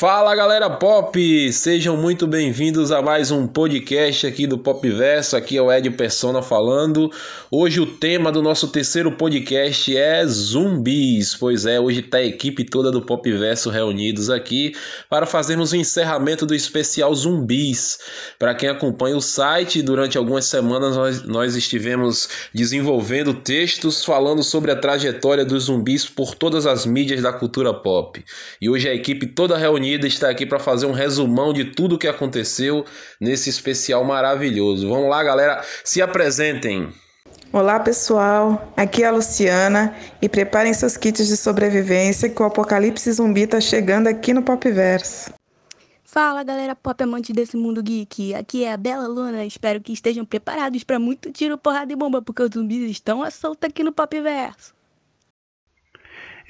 Fala galera pop, sejam muito bem-vindos a mais um podcast aqui do Pop Verso. Aqui é o Ed Persona falando. Hoje o tema do nosso terceiro podcast é zumbis. Pois é, hoje tá a equipe toda do Pop Verso reunidos aqui para fazermos o encerramento do especial zumbis. Para quem acompanha o site, durante algumas semanas nós, nós estivemos desenvolvendo textos falando sobre a trajetória dos zumbis por todas as mídias da cultura pop. E hoje a equipe toda reunida Unida está aqui para fazer um resumão de tudo o que aconteceu nesse especial maravilhoso. Vamos lá, galera, se apresentem. Olá, pessoal. Aqui é a Luciana e preparem seus kits de sobrevivência que o apocalipse zumbi está chegando aqui no Popverso. Fala, galera pop amante desse mundo geek. Aqui é a Bela Luna. Espero que estejam preparados para muito tiro, porrada e bomba, porque os zumbis estão à solta aqui no Popverso.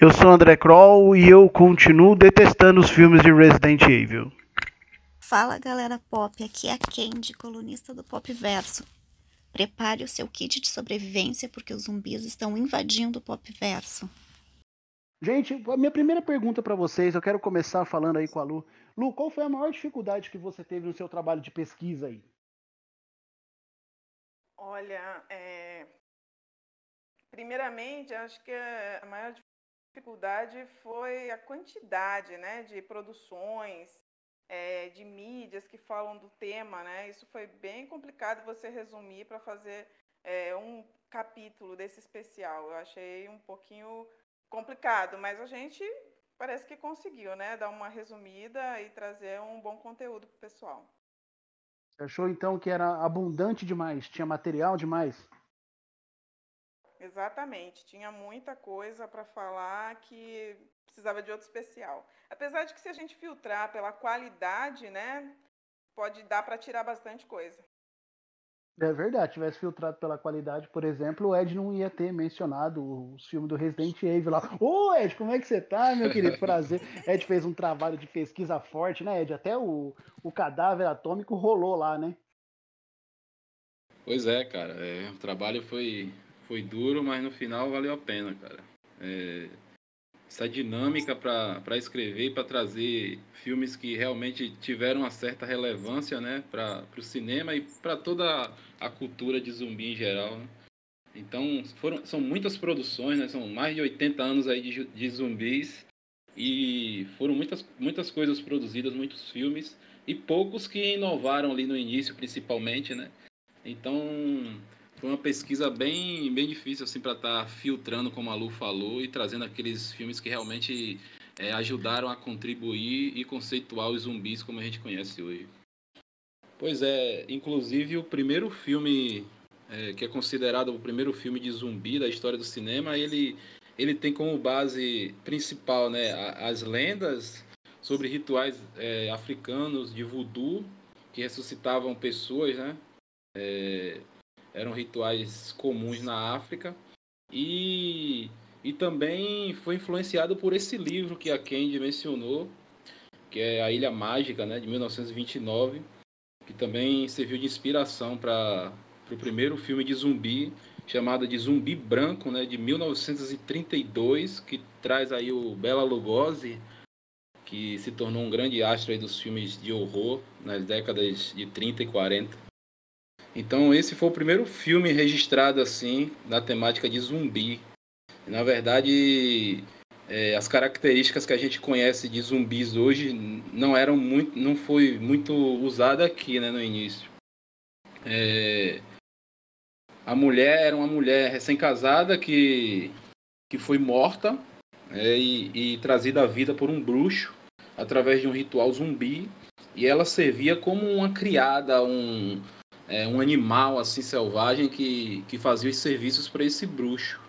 Eu sou André Kroll e eu continuo detestando os filmes de Resident Evil. Fala galera pop, aqui é a Candy, colunista do Pop Verso. Prepare o seu kit de sobrevivência porque os zumbis estão invadindo o Pop Verso. Gente, a minha primeira pergunta para vocês, eu quero começar falando aí com a Lu. Lu, qual foi a maior dificuldade que você teve no seu trabalho de pesquisa aí? Olha, é... primeiramente, acho que a maior dificuldade foi a quantidade né, de produções, é, de mídias que falam do tema. Né? Isso foi bem complicado você resumir para fazer é, um capítulo desse especial. Eu achei um pouquinho complicado, mas a gente parece que conseguiu né, dar uma resumida e trazer um bom conteúdo para o pessoal. Você achou então que era abundante demais, tinha material demais? Exatamente, tinha muita coisa para falar que precisava de outro especial. Apesar de que se a gente filtrar pela qualidade, né, pode dar para tirar bastante coisa. É verdade, tivesse filtrado pela qualidade, por exemplo, o Ed não ia ter mencionado os filmes do Resident Evil lá. Ô Ed, como é que você tá, meu querido? Prazer. Ed fez um trabalho de pesquisa forte, né, Ed? Até o, o cadáver atômico rolou lá, né? Pois é, cara. É, o trabalho foi foi duro, mas no final valeu a pena, cara. É, essa dinâmica para escrever e para trazer filmes que realmente tiveram uma certa relevância né, para o cinema e para toda a cultura de zumbi em geral. Né? Então, foram, são muitas produções, né, são mais de 80 anos aí de, de zumbis e foram muitas, muitas coisas produzidas, muitos filmes e poucos que inovaram ali no início, principalmente, né? Então, foi uma pesquisa bem, bem difícil assim para estar tá filtrando, como a Lu falou, e trazendo aqueles filmes que realmente é, ajudaram a contribuir e conceituar os zumbis como a gente conhece hoje. Pois é, inclusive o primeiro filme é, que é considerado o primeiro filme de zumbi da história do cinema, ele, ele tem como base principal né, as lendas sobre rituais é, africanos de voodoo que ressuscitavam pessoas, né? É, eram rituais comuns na África e, e também foi influenciado por esse livro que a Candy mencionou, que é A Ilha Mágica, né, de 1929, que também serviu de inspiração para o primeiro filme de zumbi, chamado de Zumbi Branco, né, de 1932, que traz aí o Bela Lugosi, que se tornou um grande astro aí dos filmes de horror nas décadas de 30 e 40. Então esse foi o primeiro filme registrado assim na temática de zumbi. Na verdade, é, as características que a gente conhece de zumbis hoje não eram muito, não foi muito usada aqui, né, no início. É, a mulher era uma mulher recém-casada que que foi morta é, e, e trazida à vida por um bruxo através de um ritual zumbi e ela servia como uma criada, um é, um animal assim selvagem que, que fazia os serviços para esse bruxo.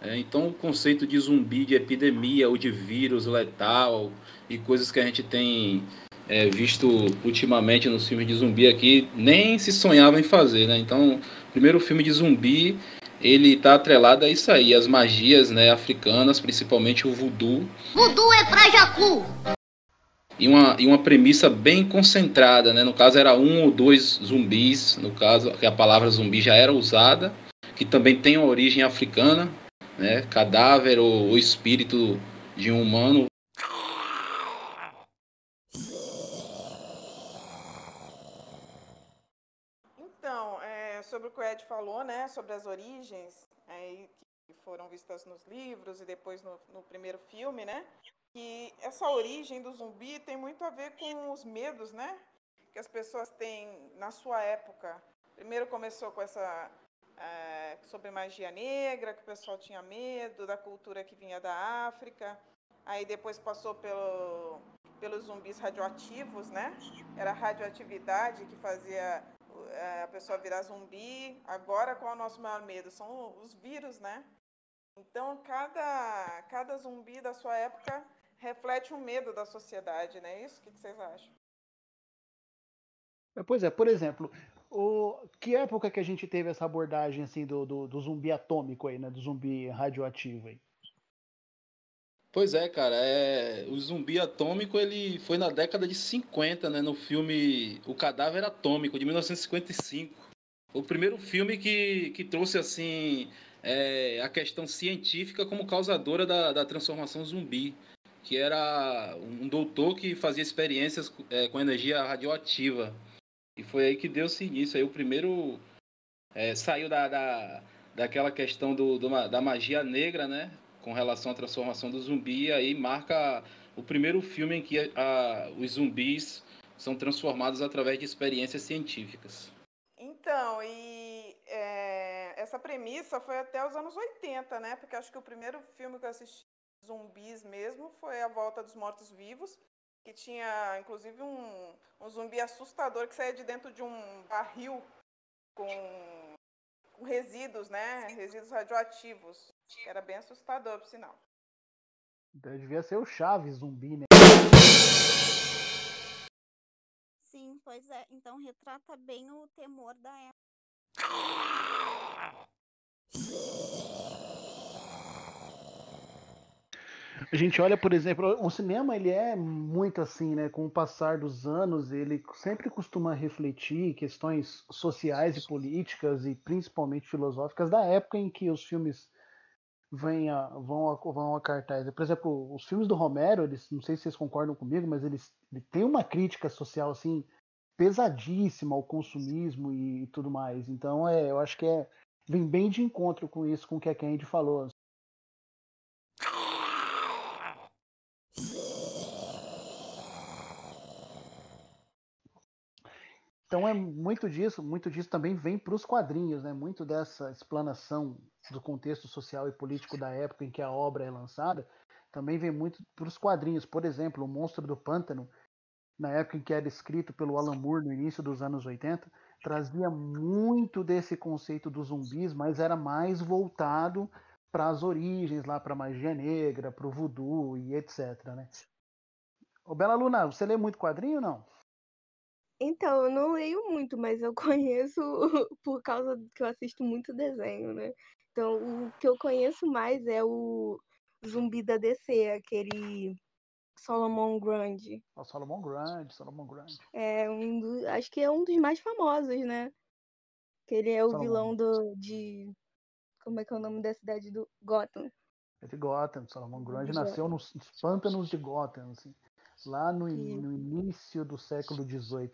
É, então o conceito de zumbi, de epidemia ou de vírus letal e coisas que a gente tem é, visto ultimamente nos filmes de zumbi aqui nem se sonhava em fazer, né? Então o primeiro filme de zumbi ele está atrelado a isso aí, as magias né, africanas, principalmente o voodoo. Voodoo é pra Jacu! e uma, e uma premissa bem concentrada, né? No caso era um ou dois zumbis, no caso que a palavra zumbi já era usada, que também tem uma origem africana, né? Cadáver ou, ou espírito de um humano. Então, é, sobre o que o Ed falou, né? Sobre as origens, aí é, que foram vistas nos livros e depois no, no primeiro filme, né? Que essa origem do zumbi tem muito a ver com os medos, né? Que as pessoas têm na sua época. Primeiro começou com essa é, sobre magia negra, que o pessoal tinha medo da cultura que vinha da África. Aí depois passou pelo, pelos zumbis radioativos, né? Era a radioatividade que fazia é, a pessoa virar zumbi. Agora, qual é o nosso maior medo? São os vírus, né? Então, cada, cada zumbi da sua época reflete um medo da sociedade, né? Isso? O que vocês acham? Pois é, por exemplo, o, que época que a gente teve essa abordagem assim do, do, do zumbi atômico aí, né? Do zumbi radioativo aí? Pois é, cara, é... o zumbi atômico ele foi na década de 50, né, no filme O Cadáver Atômico, de 1955. O primeiro filme que, que trouxe, assim, é, a questão científica como causadora da, da transformação zumbi, que era um doutor que fazia experiências é, com energia radioativa. E foi aí que deu-se início. Aí o primeiro é, saiu da, da, daquela questão do, do, da magia negra, né? Com relação à transformação do zumbi. E aí marca o primeiro filme em que a, os zumbis são transformados através de experiências científicas. Então, e é, essa premissa foi até os anos 80, né? Porque acho que o primeiro filme que eu assisti zumbis mesmo foi A Volta dos Mortos Vivos, que tinha inclusive um, um zumbi assustador que saía de dentro de um barril com, com resíduos, né? Resíduos radioativos. Era bem assustador, por sinal. Então, devia ser o Chaves zumbi, né? Sim, pois é. Então retrata bem o temor da época. A gente olha, por exemplo, o cinema ele é muito assim, né? Com o passar dos anos, ele sempre costuma refletir questões sociais e políticas e principalmente filosóficas da época em que os filmes vêm a, vão, a, vão a cartaz. Por exemplo, os filmes do Romero, eles, não sei se vocês concordam comigo, mas eles ele tem uma crítica social assim pesadíssima ao consumismo e, e tudo mais. Então, é, eu acho que é vem bem de encontro com isso, com o que a Candy falou. Então é muito disso, muito disso também vem para os quadrinhos, né? Muito dessa explanação do contexto social e político da época em que a obra é lançada, também vem muito para os quadrinhos. Por exemplo, O Monstro do Pântano, na época em que era escrito pelo Alan Moore no início dos anos 80, trazia muito desse conceito dos zumbis, mas era mais voltado para as origens, lá para a magia negra, para o voodoo e etc, né? Ô Bela Luna, você lê muito quadrinho ou não? Então, eu não leio muito, mas eu conheço por causa que eu assisto muito desenho, né? Então, o que eu conheço mais é o Zumbi da DC, aquele Solomon Grundy. O Solomon Grundy, Solomon Grundy. É um do, acho que é um dos mais famosos, né? Que ele é o Solomon. vilão do de como é que é o nome da cidade do Gotham? É de Gotham. Solomon Grundy De nasceu nos nos pântanos de Gotham, assim, lá no, no início do século XVIII.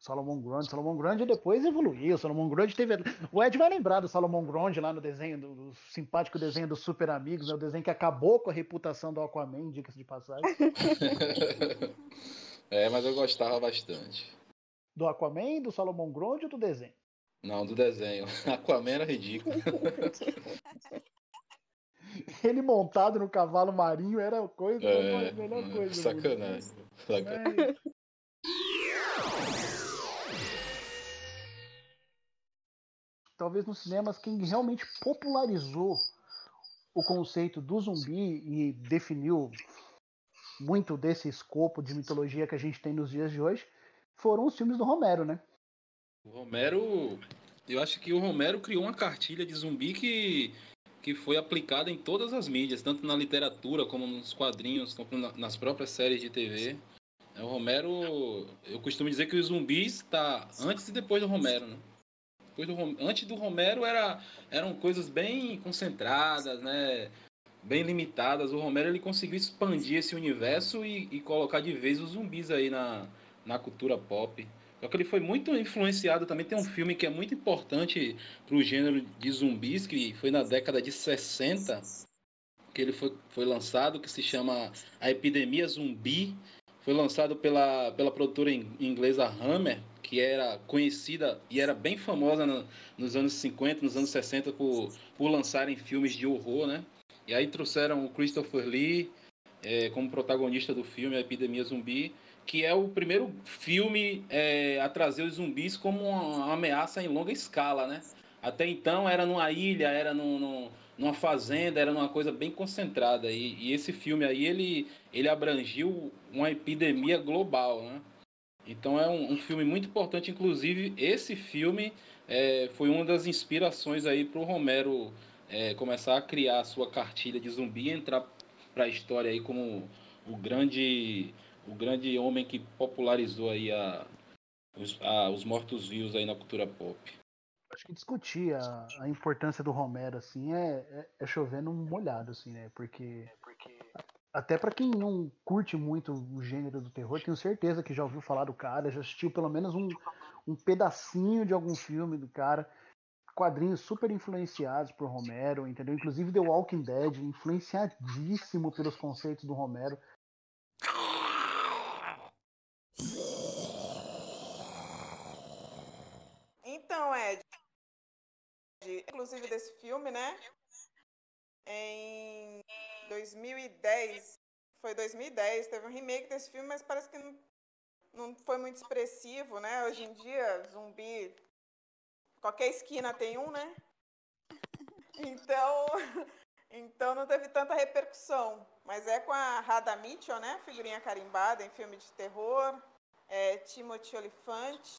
Solomon Grundy. Solomon Grundy depois evoluiu. Solomon Grundy teve. O Ed vai lembrar do Solomon Grundy lá no desenho, do, simpático desenho dos Super Amigos, né? o desenho que acabou com a reputação do Aquaman, diga-se de passagem. é, mas eu gostava bastante. Do Aquaman, do Solomon Grundy ou do desenho? Não, do desenho. Aquaman era ridículo. Ele montado no cavalo marinho era coisa, É, a melhor é, coisa. sacanagem. sacanagem. Talvez nos cinemas quem realmente popularizou o conceito do zumbi e definiu muito desse escopo de mitologia que a gente tem nos dias de hoje foram os filmes do Romero, né? O Romero, eu acho que o Romero criou uma cartilha de zumbi que, que foi aplicada em todas as mídias, tanto na literatura como nos quadrinhos, como na- nas próprias séries de TV. É, O Romero, eu costumo dizer que os zumbis está antes e depois do Romero, né? Depois do, antes do Romero era, eram coisas bem concentradas, né? Bem limitadas. O Romero ele conseguiu expandir esse universo e, e colocar de vez os zumbis aí na, na cultura pop. Só que ele foi muito influenciado também. Tem um filme que é muito importante para o gênero de zumbis, que foi na década de 60, que ele foi, foi lançado, que se chama A Epidemia Zumbi. Foi lançado pela, pela produtora inglesa Hammer, que era conhecida e era bem famosa no, nos anos 50, nos anos 60, por, por lançarem filmes de horror, né? E aí trouxeram o Christopher Lee é, como protagonista do filme A Epidemia Zumbi que é o primeiro filme é, a trazer os zumbis como uma ameaça em longa escala, né? Até então era numa ilha, era num, num, numa fazenda, era numa coisa bem concentrada. E, e, esse filme aí, ele, ele abrangiu uma epidemia global, né? Então é um, um filme muito importante. Inclusive, esse filme é, foi uma das inspirações aí para o Romero é, começar a criar a sua cartilha de zumbi e entrar para a história aí como o grande o grande homem que popularizou aí a, os, a, os mortos-vivos aí na cultura pop. Acho que discutir a, a importância do Romero, assim, é, é, é chovendo molhado, assim, né? Porque, porque até para quem não curte muito o gênero do terror, tenho certeza que já ouviu falar do cara, já assistiu pelo menos um, um pedacinho de algum filme do cara. Quadrinhos super influenciados por Romero, entendeu? Inclusive The Walking Dead, influenciadíssimo pelos conceitos do Romero. inclusive, desse filme, né? Em 2010. Foi 2010, teve um remake desse filme, mas parece que não, não foi muito expressivo, né? Hoje em dia, zumbi. Qualquer esquina tem um, né? Então, então não teve tanta repercussão. Mas é com a Rada Mitchell, né? Figurinha carimbada em filme de terror. É, Timothy Olyphant.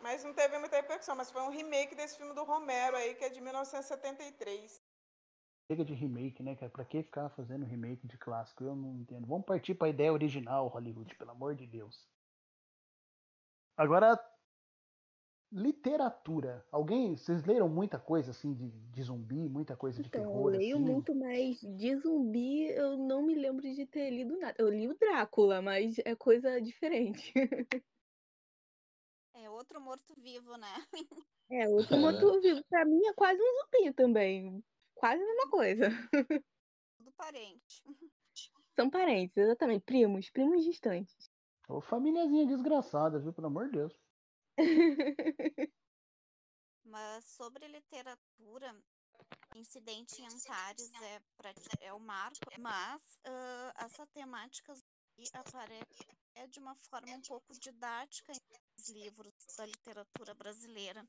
Mas não teve muita repercussão, mas foi um remake desse filme do Romero aí, que é de 1973. Chega de remake, né, cara? Pra que ficar fazendo remake de clássico? Eu não entendo. Vamos partir pra ideia original, Hollywood, pelo amor de Deus. Agora, literatura. Alguém, vocês leram muita coisa assim de, de zumbi, muita coisa de então, terror? Eu leio assim? muito, mas de zumbi eu não me lembro de ter lido nada. Eu li o Drácula, mas é coisa diferente. É outro morto-vivo, né? É, outro morto-vivo. Pra mim é quase um zumbi também. Quase a mesma coisa. Tudo parente. São parentes, exatamente. Primos, primos distantes. Ô, famíliazinha desgraçada, viu? Pelo amor de Deus. Mas sobre literatura, Incidente em Antares é, pra, é o marco, mas uh, essa temática aparece é de uma forma um pouco didática em livros da literatura brasileira.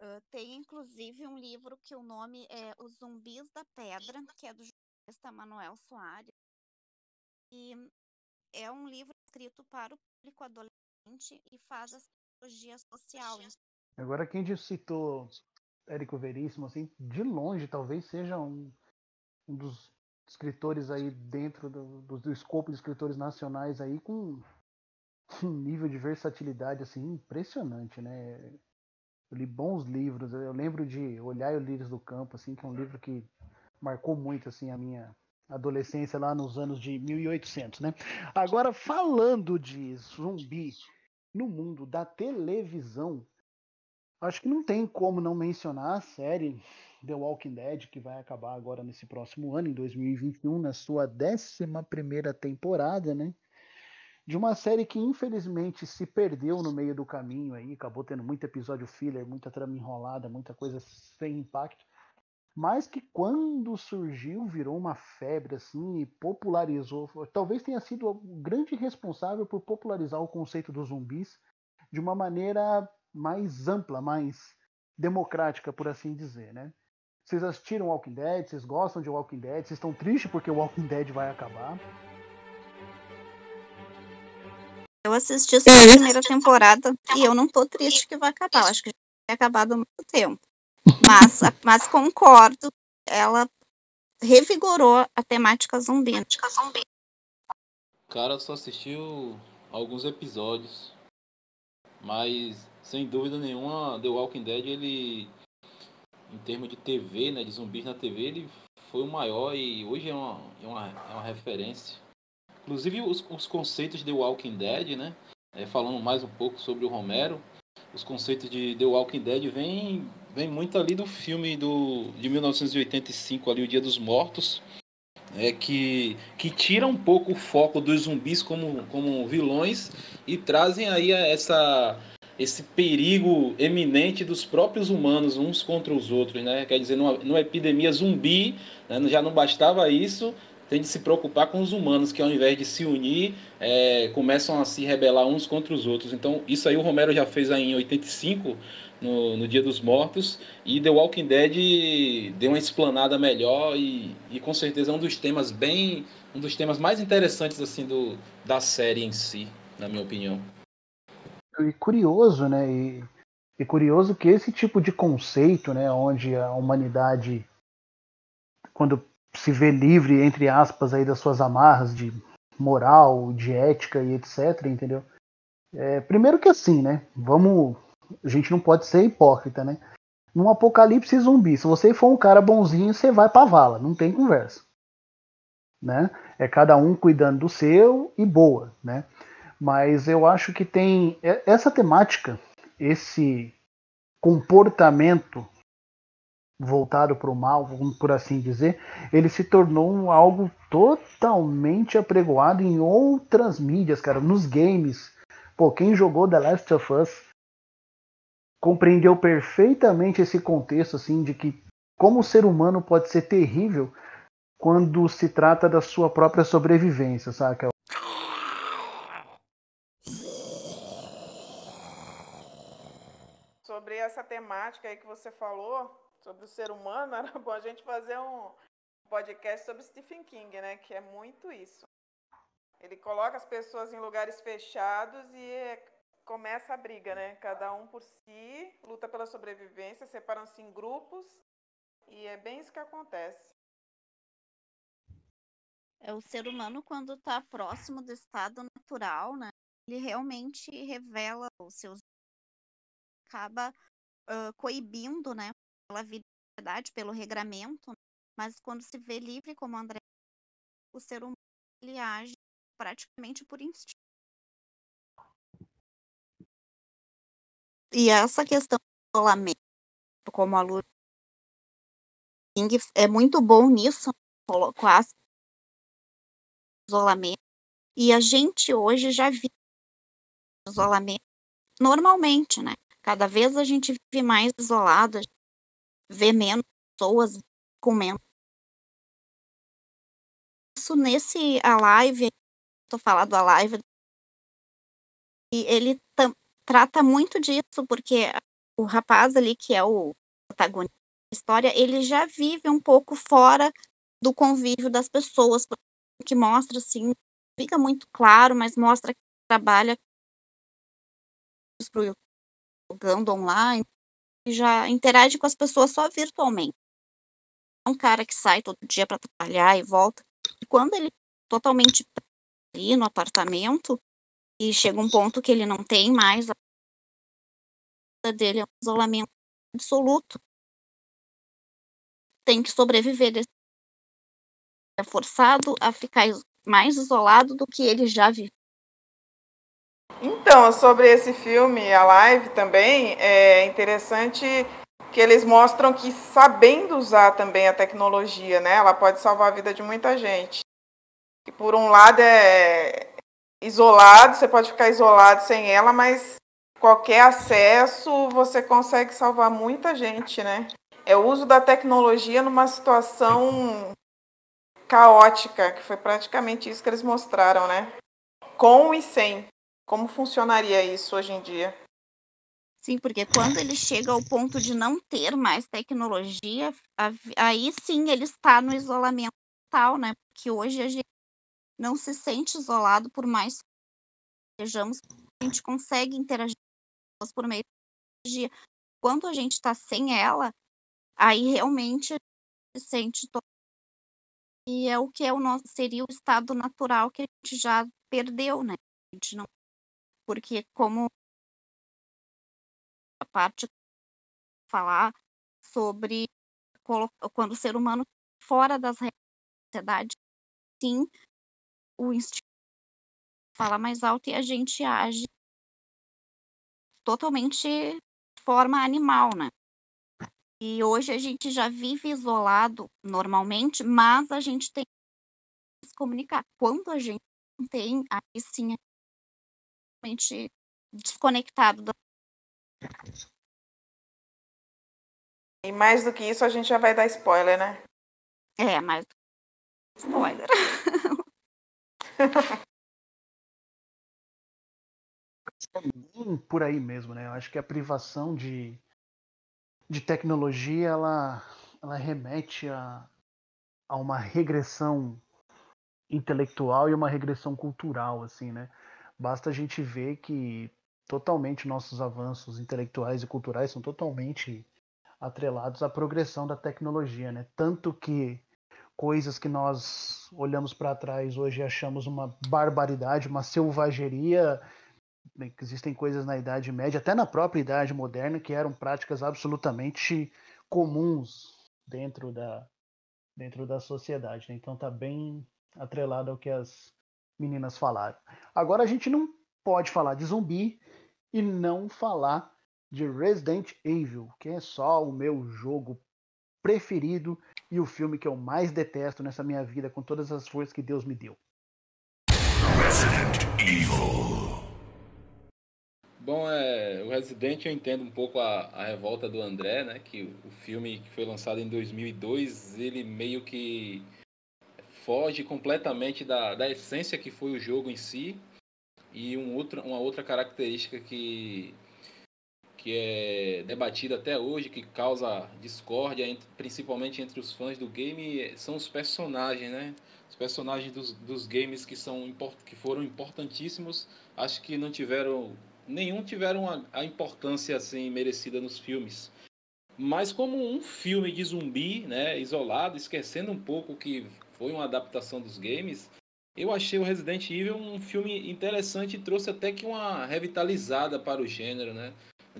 Uh, tem inclusive um livro que o nome é Os Zumbis da Pedra, que é do jornalista Manuel Soares. E é um livro escrito para o público adolescente e faz a psicologia social. Agora quem citou Érico Veríssimo, assim, de longe talvez seja um, um dos escritores aí dentro do, do, do escopo de escritores nacionais aí com um nível de versatilidade assim impressionante, né? Eu li bons livros, eu lembro de Olhar o Lírios do Campo, assim, que é um livro que marcou muito assim a minha adolescência lá nos anos de 1800, né? Agora falando de zumbi no mundo da televisão, acho que não tem como não mencionar a série The Walking Dead, que vai acabar agora nesse próximo ano, em 2021, na sua 11 temporada, né? De uma série que infelizmente se perdeu no meio do caminho aí, acabou tendo muito episódio filler, muita trama enrolada, muita coisa sem impacto, mas que quando surgiu virou uma febre assim e popularizou. Talvez tenha sido o grande responsável por popularizar o conceito dos zumbis de uma maneira mais ampla, mais democrática, por assim dizer, né? Vocês assistiram Walking Dead? Vocês gostam de Walking Dead? Vocês estão tristes porque o Walking Dead vai acabar? Eu assisti só a primeira temporada e eu não tô triste que vai acabar. Eu acho que já vai acabar há muito tempo. Mas, mas concordo, ela revigorou a temática zumbi. Cara, só assistiu alguns episódios. Mas, sem dúvida nenhuma, The Walking Dead, ele em termos de TV, né, de zumbis na TV, ele foi o maior e hoje é uma, é uma, é uma referência. Inclusive os, os conceitos de Walking Dead, né, é, falando mais um pouco sobre o Romero, os conceitos de The Walking Dead vem, vem muito ali do filme do, de 1985, ali, O Dia dos Mortos, é, que, que tira um pouco o foco dos zumbis como, como vilões e trazem aí essa, esse perigo eminente dos próprios humanos uns contra os outros, né? Quer dizer, numa, numa epidemia zumbi, né? já não bastava isso, tem de se preocupar com os humanos, que ao invés de se unir, é, começam a se rebelar uns contra os outros. Então, isso aí o Romero já fez aí em 85, no, no Dia dos Mortos, e The Walking Dead deu uma explanada melhor e, e com certeza é um dos temas bem, um dos temas mais interessantes assim do, da série em si, na minha opinião. E curioso, né? E, e curioso que esse tipo de conceito, né, onde a humanidade, quando se vê livre, entre aspas, aí das suas amarras de moral, de ética e etc, entendeu? É, primeiro que assim, né? Vamos, a gente não pode ser hipócrita, né? Num apocalipse zumbi, se você for um cara bonzinho, você vai pra vala, não tem conversa, né? É cada um cuidando do seu e boa, né? Mas eu acho que tem essa temática, esse comportamento voltado para o mal, por assim dizer, ele se tornou algo totalmente apregoado em outras mídias, cara, nos games. Pô, quem jogou The Last of Us compreendeu perfeitamente esse contexto, assim, de que como o ser humano pode ser terrível quando se trata da sua própria sobrevivência, saca? Sobre essa temática aí que você falou, sobre o ser humano, era bom a gente fazer um podcast sobre Stephen King, né? Que é muito isso. Ele coloca as pessoas em lugares fechados e começa a briga, né? Cada um por si, luta pela sobrevivência, separam-se em grupos e é bem isso que acontece. É o ser humano quando está próximo do estado natural, né? Ele realmente revela os seus acaba uh, coibindo, né? Pela verdade, pelo regramento, mas quando se vê livre como André, o ser humano ele age praticamente por instinto. E essa questão do isolamento, como a Lu King é muito bom nisso, colocar isolamento. E a gente hoje já vive isolamento normalmente, né? Cada vez a gente vive mais isolado, ver menos pessoas com menos. Isso nesse a live, tô falando a live, e ele trata muito disso, porque o rapaz ali, que é o protagonista da história, ele já vive um pouco fora do convívio das pessoas, que mostra assim, fica muito claro, mas mostra que trabalha jogando online, já interage com as pessoas só virtualmente. É um cara que sai todo dia para trabalhar e volta. E quando ele totalmente ali no apartamento e chega um ponto que ele não tem mais a vida dele é um isolamento absoluto. Tem que sobreviver desse é forçado a ficar mais isolado do que ele já vive. Então, sobre esse filme, a live também, é interessante que eles mostram que sabendo usar também a tecnologia, né, ela pode salvar a vida de muita gente. E por um lado é isolado, você pode ficar isolado sem ela, mas qualquer acesso você consegue salvar muita gente, né? É o uso da tecnologia numa situação caótica, que foi praticamente isso que eles mostraram, né? Com e sem. Como funcionaria isso hoje em dia? Sim, porque quando ele chega ao ponto de não ter mais tecnologia, aí sim ele está no isolamento total, né? Porque hoje a gente não se sente isolado por mais que sejamos, a gente consegue interagir por meio da tecnologia. Quando a gente está sem ela, aí realmente se sente e é o que é o nosso seria o estado natural que a gente já perdeu, né? A gente não porque como a parte falar sobre quando o ser humano fora das regras da sociedade, sim, o instinto fala mais alto e a gente age totalmente de forma animal, né? E hoje a gente já vive isolado normalmente, mas a gente tem que se comunicar. Quando a gente tem, aí sim é totalmente desconectado da E mais do que isso, a gente já vai dar spoiler, né? É, mas spoiler. É bem por aí mesmo, né? Eu acho que a privação de, de tecnologia ela, ela remete a, a uma regressão intelectual e uma regressão cultural, assim, né? Basta a gente ver que totalmente nossos avanços intelectuais e culturais são totalmente atrelados à progressão da tecnologia, né? Tanto que coisas que nós olhamos para trás hoje e achamos uma barbaridade, uma selvageria, existem coisas na Idade Média, até na própria Idade Moderna, que eram práticas absolutamente comuns dentro da, dentro da sociedade. Né? Então tá bem atrelado ao que as meninas falaram. Agora a gente não pode falar de zumbi e não falar de Resident Evil, que é só o meu jogo preferido e o filme que eu mais detesto nessa minha vida com todas as forças que Deus me deu. Resident Evil. Bom, é, o Resident eu entendo um pouco a, a revolta do André, né? Que o filme que foi lançado em 2002, ele meio que foge completamente da, da essência que foi o jogo em si. E um outro, uma outra característica que que é debatida até hoje, que causa discórdia, entre, principalmente entre os fãs do game, são os personagens, né? Os personagens dos, dos games que, são, que foram importantíssimos, acho que não tiveram, nenhum tiveram a, a importância assim merecida nos filmes. Mas como um filme de zumbi, né, isolado, esquecendo um pouco que foi uma adaptação dos games, eu achei o Resident Evil um filme interessante e trouxe até que uma revitalizada para o gênero, né?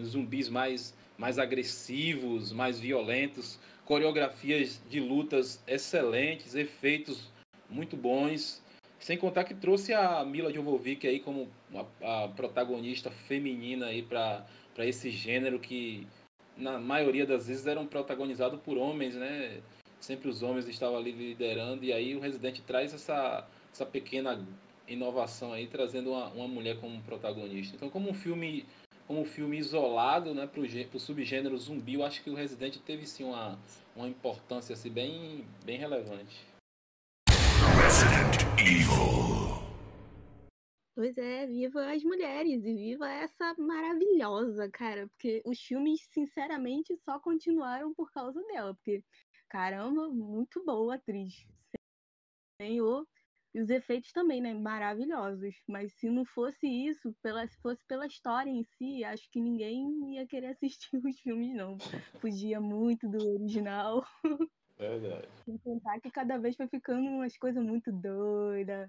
zumbis mais, mais agressivos, mais violentos, coreografias de lutas excelentes, efeitos muito bons. Sem contar que trouxe a Mila Jovovich aí como a, a protagonista feminina aí para esse gênero que na maioria das vezes eram protagonizados por homens, né? Sempre os homens estavam ali liderando e aí o Resident traz essa, essa pequena inovação aí, trazendo uma, uma mulher como protagonista. Então, como um filme como filme isolado, né, para o subgênero zumbi, eu acho que o Resident teve sim uma, uma importância assim, bem, bem relevante. Resident Evil. Pois é, viva as mulheres e viva essa maravilhosa, cara, porque os filmes, sinceramente, só continuaram por causa dela, porque, caramba, muito boa atriz. Senhor e os efeitos também, né? Maravilhosos. Mas se não fosse isso, pela, se fosse pela história em si, acho que ninguém ia querer assistir os filmes, não. Fugia muito do original. Verdade. Sem contar que cada vez vai ficando umas coisas muito doidas,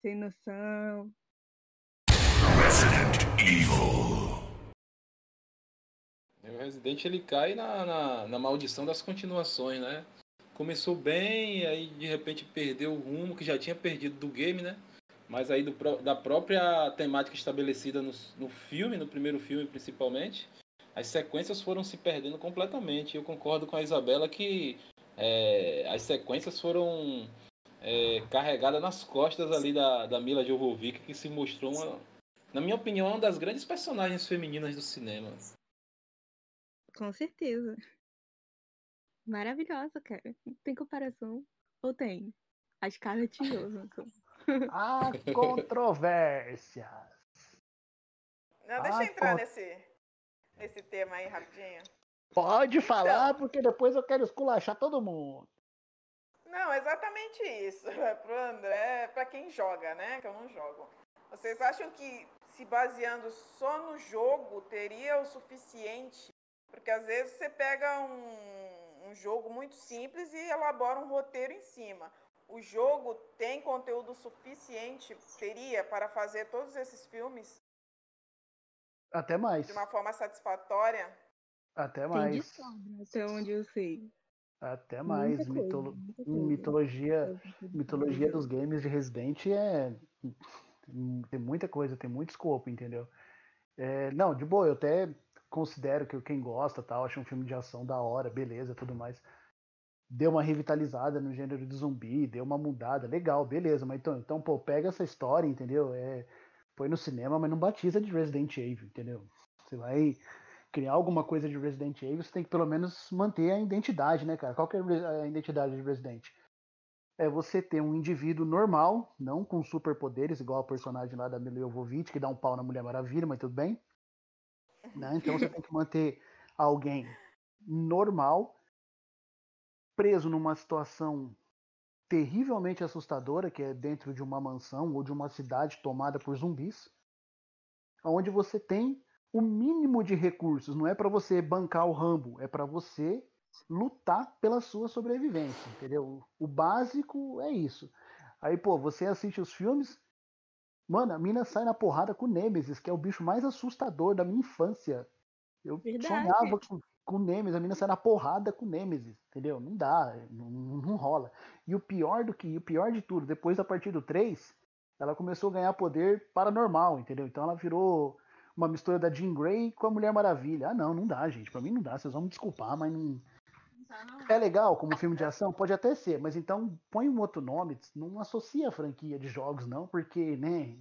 sem noção. Resident Evil. O Resident ele cai na, na, na maldição das continuações, né? começou bem, aí de repente perdeu o rumo que já tinha perdido do game, né? Mas aí do, da própria temática estabelecida no, no filme, no primeiro filme principalmente, as sequências foram se perdendo completamente. Eu concordo com a Isabela que é, as sequências foram é, carregadas nas costas ali da, da Mila Jovovich, que se mostrou, uma, na minha opinião, uma das grandes personagens femininas do cinema. Com certeza. Maravilhosa, cara. Tem comparação? Ou tem? A Scarlett Johansson. Há controvérsias. Não, deixa eu entrar con... nesse, nesse tema aí rapidinho. Pode falar, então, porque depois eu quero esculachar todo mundo. Não, exatamente isso. É pro André, para quem joga, né? Que eu não jogo. Vocês acham que se baseando só no jogo teria o suficiente? Porque às vezes você pega um um jogo muito simples e elabora um roteiro em cima. O jogo tem conteúdo suficiente, teria, para fazer todos esses filmes? Até mais. De uma forma satisfatória? Até mais. Tem de sobra, até onde eu sei. Até mais. Coisa, Mitolo mitologia, mitologia dos games de Resident é. Tem muita coisa, tem muito escopo, entendeu? É, não, de boa, eu até considero que quem gosta tal, acha um filme de ação da hora, beleza, tudo mais. Deu uma revitalizada no gênero de zumbi, deu uma mudada, legal, beleza, mas então, então pô, pega essa história, entendeu? É, põe no cinema, mas não batiza de Resident Evil, entendeu? Você vai criar alguma coisa de Resident Evil, você tem que pelo menos manter a identidade, né, cara? Qual que é a identidade de Resident? É você ter um indivíduo normal, não com superpoderes, igual a personagem lá da Mila Jovovich, que dá um pau na Mulher Maravilha, mas tudo bem. Né? Então você tem que manter alguém normal, preso numa situação terrivelmente assustadora, que é dentro de uma mansão ou de uma cidade tomada por zumbis, onde você tem o mínimo de recursos. Não é para você bancar o Rambo, é para você lutar pela sua sobrevivência, entendeu? O básico é isso. Aí, pô, você assiste os filmes, mano, a mina sai na porrada com o Nemesis, que é o bicho mais assustador da minha infância. Eu Verdade. sonhava com, com o Nemesis, a mina sai na porrada com o Nemesis, entendeu? Não dá, não, não rola. E o pior do que, o pior de tudo, depois da partir do 3, ela começou a ganhar poder paranormal, entendeu? Então ela virou uma mistura da Jean Grey com a Mulher Maravilha. Ah, não, não dá, gente. Pra mim não dá. Vocês vão me desculpar, mas não. É legal como filme de ação? Pode até ser, mas então põe um outro nome, não associa a franquia de jogos, não, porque, né,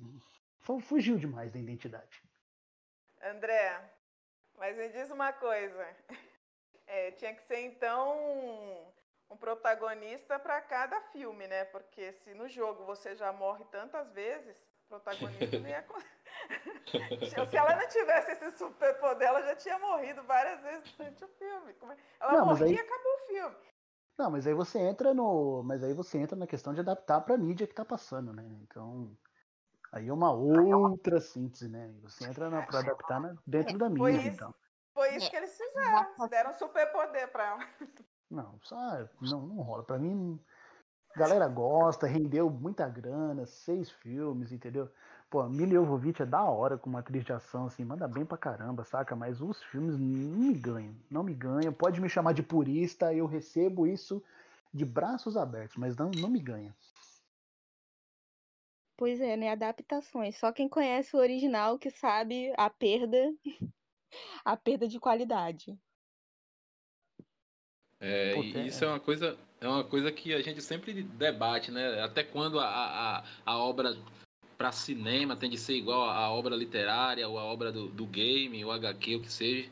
fugiu demais da identidade. André, mas me diz uma coisa. É, tinha que ser então um protagonista para cada filme, né? Porque se no jogo você já morre tantas vezes, o protagonista não ia. se ela não tivesse esse superpoder, ela já tinha morrido várias vezes durante o filme. É? Ela não, morria aí... e acabou o filme. Não, mas aí você entra no. Mas aí você entra na questão de adaptar para a mídia que tá passando, né? Então. Aí é uma outra síntese, né? Você entra para adaptar na, dentro da mídia, então. Foi isso que eles fizeram. Deram superpoder para ela. Não, só não, não rola. Pra mim, a galera gosta, rendeu muita grana, seis filmes, entendeu? Pô, Mila Jovovich é da hora com uma atriz de ação, assim, manda bem pra caramba, saca? Mas os filmes não me ganham, não me ganham. Pode me chamar de purista, eu recebo isso de braços abertos, mas não, não me ganha. Pois é, né? Adaptações. Só quem conhece o original que sabe a perda, a perda de qualidade. É, e isso é uma coisa é uma coisa que a gente sempre debate, né? Até quando a, a, a obra para cinema tem de ser igual à obra literária ou à obra do, do game, ou HQ, o que seja.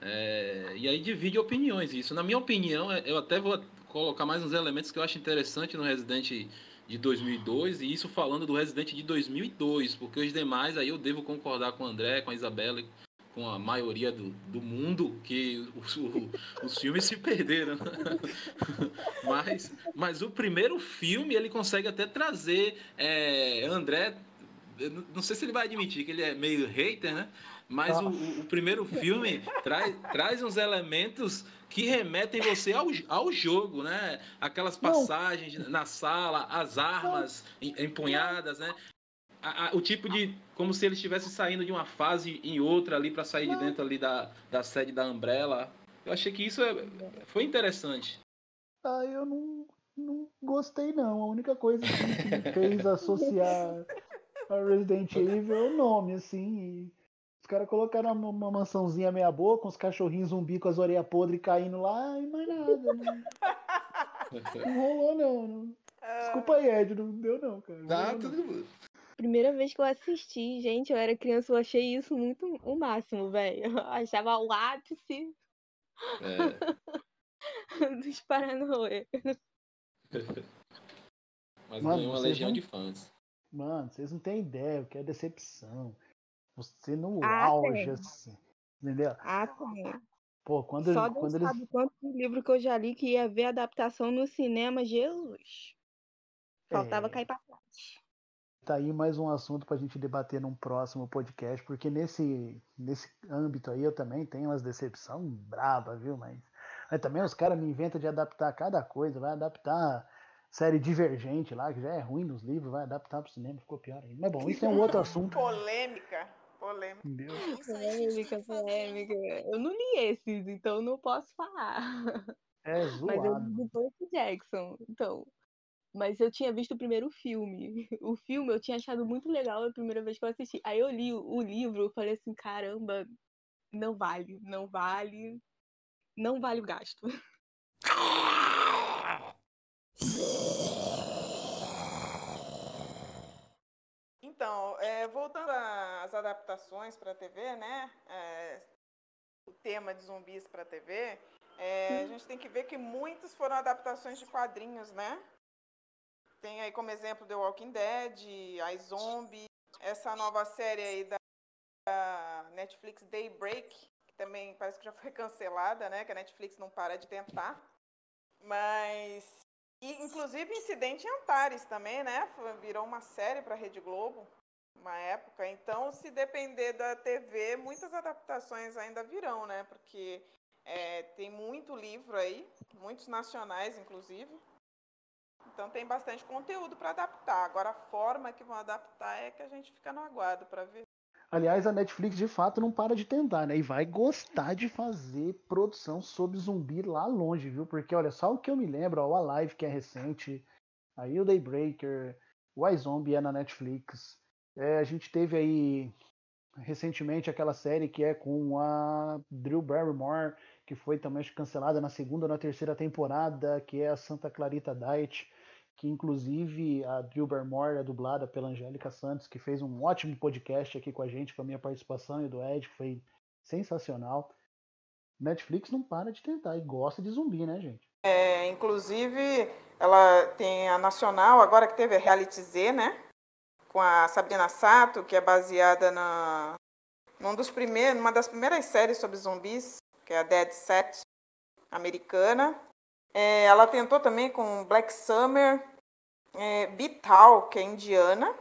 É, e aí divide opiniões isso. Na minha opinião, é, eu até vou colocar mais uns elementos que eu acho interessante no Resident de 2002 e isso falando do Resident de 2002, porque os demais aí eu devo concordar com o André, com a Isabela com a maioria do, do mundo que os, os filmes se perderam. mas, mas o primeiro filme ele consegue até trazer é, André. Não sei se ele vai admitir que ele é meio hater, né? Mas o, o, primeiro filme traz, traz uns elementos que remetem você ao, ao jogo, né? Aquelas passagens na sala, as armas empunhadas, né? A, a, o tipo de. Como se eles estivessem saindo de uma fase em outra ali para sair de dentro ali da, da sede da Umbrella. Eu achei que isso é, foi interessante. Ah, eu não, não gostei não. A única coisa que me fez associar a Resident Evil é o nome, assim. os caras colocaram uma, uma mansãozinha meia boca, uns cachorrinhos zumbi com as orelhas podres caindo lá e mais nada. Não, não rolou não, não. Desculpa aí, Ed, não deu não, cara. Tá, tudo, primeira vez que eu assisti, gente, eu era criança, eu achei isso muito o máximo, velho. Eu achava o ápice é. dos Paranoia. Mas Mano, ganhou uma legião não... de fãs. Mano, vocês não têm ideia o que é decepção. Você no ah, auge, tem. assim. Entendeu? Ah, tem. Pô, quando, Só quando Deus eles... sabe quanto livro que eu já li que ia ver adaptação no cinema, Jesus. Faltava é... cair pra trás. Tá aí mais um assunto para a gente debater num próximo podcast, porque nesse, nesse âmbito aí eu também tenho umas decepção braba, viu? Mas, mas também os caras me inventam de adaptar cada coisa, vai adaptar série Divergente lá, que já é ruim nos livros, vai adaptar pro cinema, ficou pior ainda. Mas bom, isso é um outro assunto. Polêmica. Polêmica. Meu. Polêmica, polêmica. Eu não li esses, então não posso falar. É zoado. Mas eu li do Percy Jackson, então Mas eu tinha visto o primeiro filme. O filme eu tinha achado muito legal a primeira vez que eu assisti. Aí eu li o, livro, eu falei assim, caramba, não vale, não vale, não vale o gasto. Então, é, voltando às adaptações para a TV, né? É, o tema de zumbis para a TV, é, a gente tem que ver que muitos foram adaptações de quadrinhos, né? Tem aí como exemplo The Walking Dead, a Zombie, essa nova série aí da Netflix Daybreak, que também parece que já foi cancelada, né? Que a Netflix não para de tentar. Mas e, inclusive, Incidente em Antares também, né? Virou uma série para a Rede Globo, uma época. Então, se depender da TV, muitas adaptações ainda virão, né? Porque é, tem muito livro aí, muitos nacionais, inclusive. Então, tem bastante conteúdo para adaptar. Agora, a forma que vão adaptar é que a gente fica no aguardo para ver. Aliás, a Netflix de fato não para de tentar, né? E vai gostar de fazer produção sobre zumbi lá longe, viu? Porque olha só o que eu me lembro, ó, o Alive, que é recente, aí o Daybreaker, o iZombie é na Netflix. É, a gente teve aí recentemente aquela série que é com a Drew Barrymore, que foi também cancelada na segunda ou na terceira temporada, que é a Santa Clarita Diet que inclusive a Drew Barrymore é dublada pela Angélica Santos, que fez um ótimo podcast aqui com a gente, com a minha participação e do Ed, que foi sensacional. Netflix não para de tentar e gosta de zumbi, né, gente? É, inclusive, ela tem a Nacional, agora que teve a Reality Z, né? Com a Sabrina Sato, que é baseada na num dos primeiros, numa das primeiras séries sobre zumbis, que é a Dead Set americana. É, ela tentou também com Black Summer, é, Bital, que é indiana,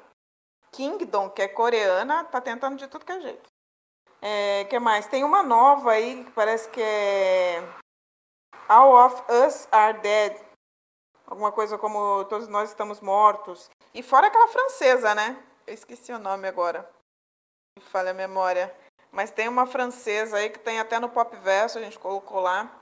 Kingdom, que é coreana, tá tentando de tudo que é jeito. É, que mais? Tem uma nova aí que parece que é All of Us Are Dead. Alguma coisa como Todos Nós Estamos Mortos. E fora aquela francesa, né? Eu esqueci o nome agora. Falha a memória. Mas tem uma francesa aí que tem até no Pop Verso, a gente colocou lá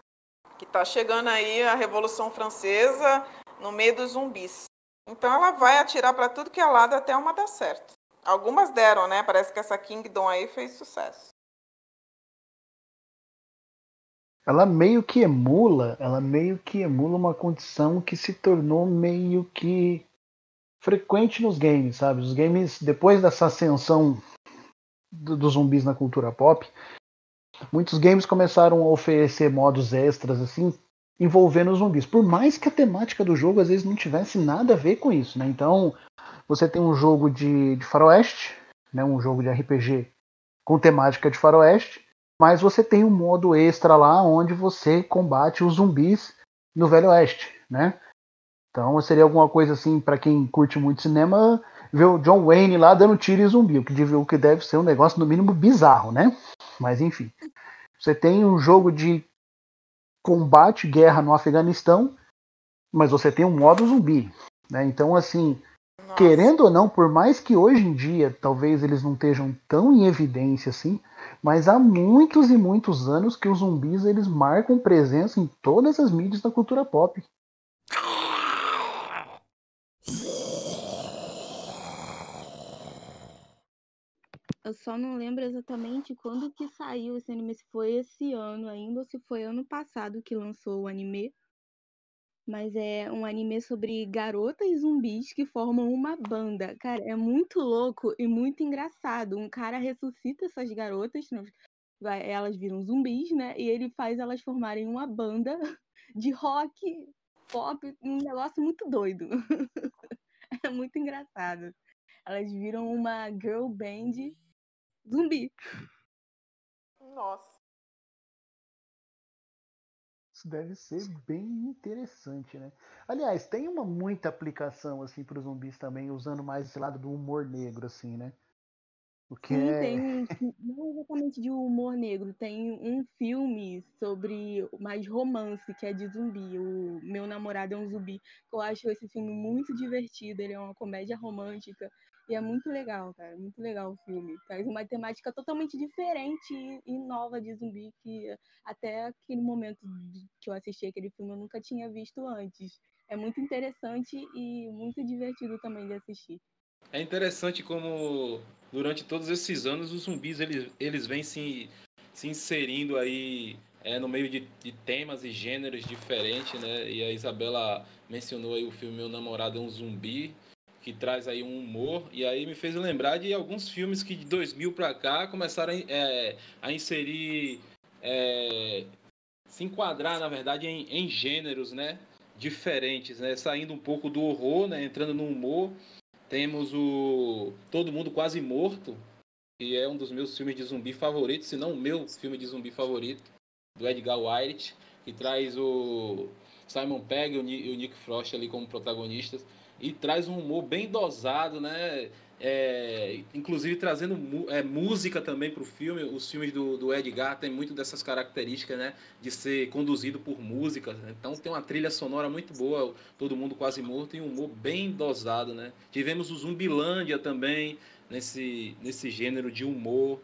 que está chegando aí a Revolução Francesa no meio dos zumbis. Então ela vai atirar para tudo que é lado até uma dar certo. Algumas deram, né? Parece que essa Kingdom aí fez sucesso. Ela meio que emula, ela meio que emula uma condição que se tornou meio que frequente nos games, sabe? Os games, depois dessa ascensão dos zumbis na cultura pop, muitos games começaram a oferecer modos extras assim, envolvendo zumbis. Por mais que a temática do jogo às vezes não tivesse nada a ver com isso, né? Então, você tem um jogo de, de faroeste, né? um jogo de RPG com temática de faroeste, mas você tem um modo extra lá onde você combate os zumbis no Velho Oeste, né? Então seria alguma coisa assim para quem curte muito cinema, ver o John Wayne lá dando tiro em zumbi, o que, deve, o que deve ser um negócio no mínimo bizarro, né? Mas enfim. Você tem um jogo de combate, guerra no Afeganistão, mas você tem um modo zumbi. Né? Então, assim, Nossa. querendo ou não, por mais que hoje em dia talvez eles não estejam tão em evidência assim, mas há muitos e muitos anos que os zumbis eles marcam presença em todas as mídias da cultura pop. Eu só não lembro exatamente quando que saiu esse anime, se foi esse ano ainda ou se foi ano passado que lançou o anime. Mas é um anime sobre garotas zumbis que formam uma banda. Cara, é muito louco e muito engraçado. Um cara ressuscita essas garotas, elas viram zumbis, né? E ele faz elas formarem uma banda de rock, pop, um negócio muito doido. é muito engraçado. Elas viram uma girl band zumbi. Nossa. Isso deve ser bem interessante, né? Aliás, tem uma muita aplicação assim para os zumbis também, usando mais esse lado do humor negro, assim, né? O que Sim, é... tem não exatamente de humor negro, tem um filme sobre mais romance, que é de zumbi. O Meu Namorado é um Zumbi. Eu acho esse filme muito divertido, ele é uma comédia romântica e é muito legal, cara. Muito legal o filme. Traz uma temática totalmente diferente e nova de zumbi que até aquele momento que eu assisti aquele filme eu nunca tinha visto antes. é muito interessante e muito divertido também de assistir. É interessante como durante todos esses anos os zumbis eles, eles vêm se, se inserindo aí é, no meio de, de, temas e gêneros diferentes, né? E a Isabela mencionou aí o filme Meu Namorado é um Zumbi, que traz aí um humor, e aí me fez lembrar de alguns filmes que de 2000 para cá começaram é, a inserir, é, se enquadrar, na verdade, em, em gêneros, né? Diferentes, né? Saindo um pouco do horror, né? Entrando no humor. Temos o Todo Mundo Quase Morto, que é um dos meus filmes de zumbi favoritos, se não o meu filme de zumbi favorito, do Edgar Wright, que traz o Simon Pegg e o Nick Frost ali como protagonistas e traz um humor bem dosado, né? É, inclusive trazendo é, música também para o filme. Os filmes do, do Edgar têm muito dessas características, né? De ser conduzido por música. Então tem uma trilha sonora muito boa, todo mundo quase morto e um humor bem dosado, né? Tivemos o Zumbilândia também nesse, nesse gênero de humor.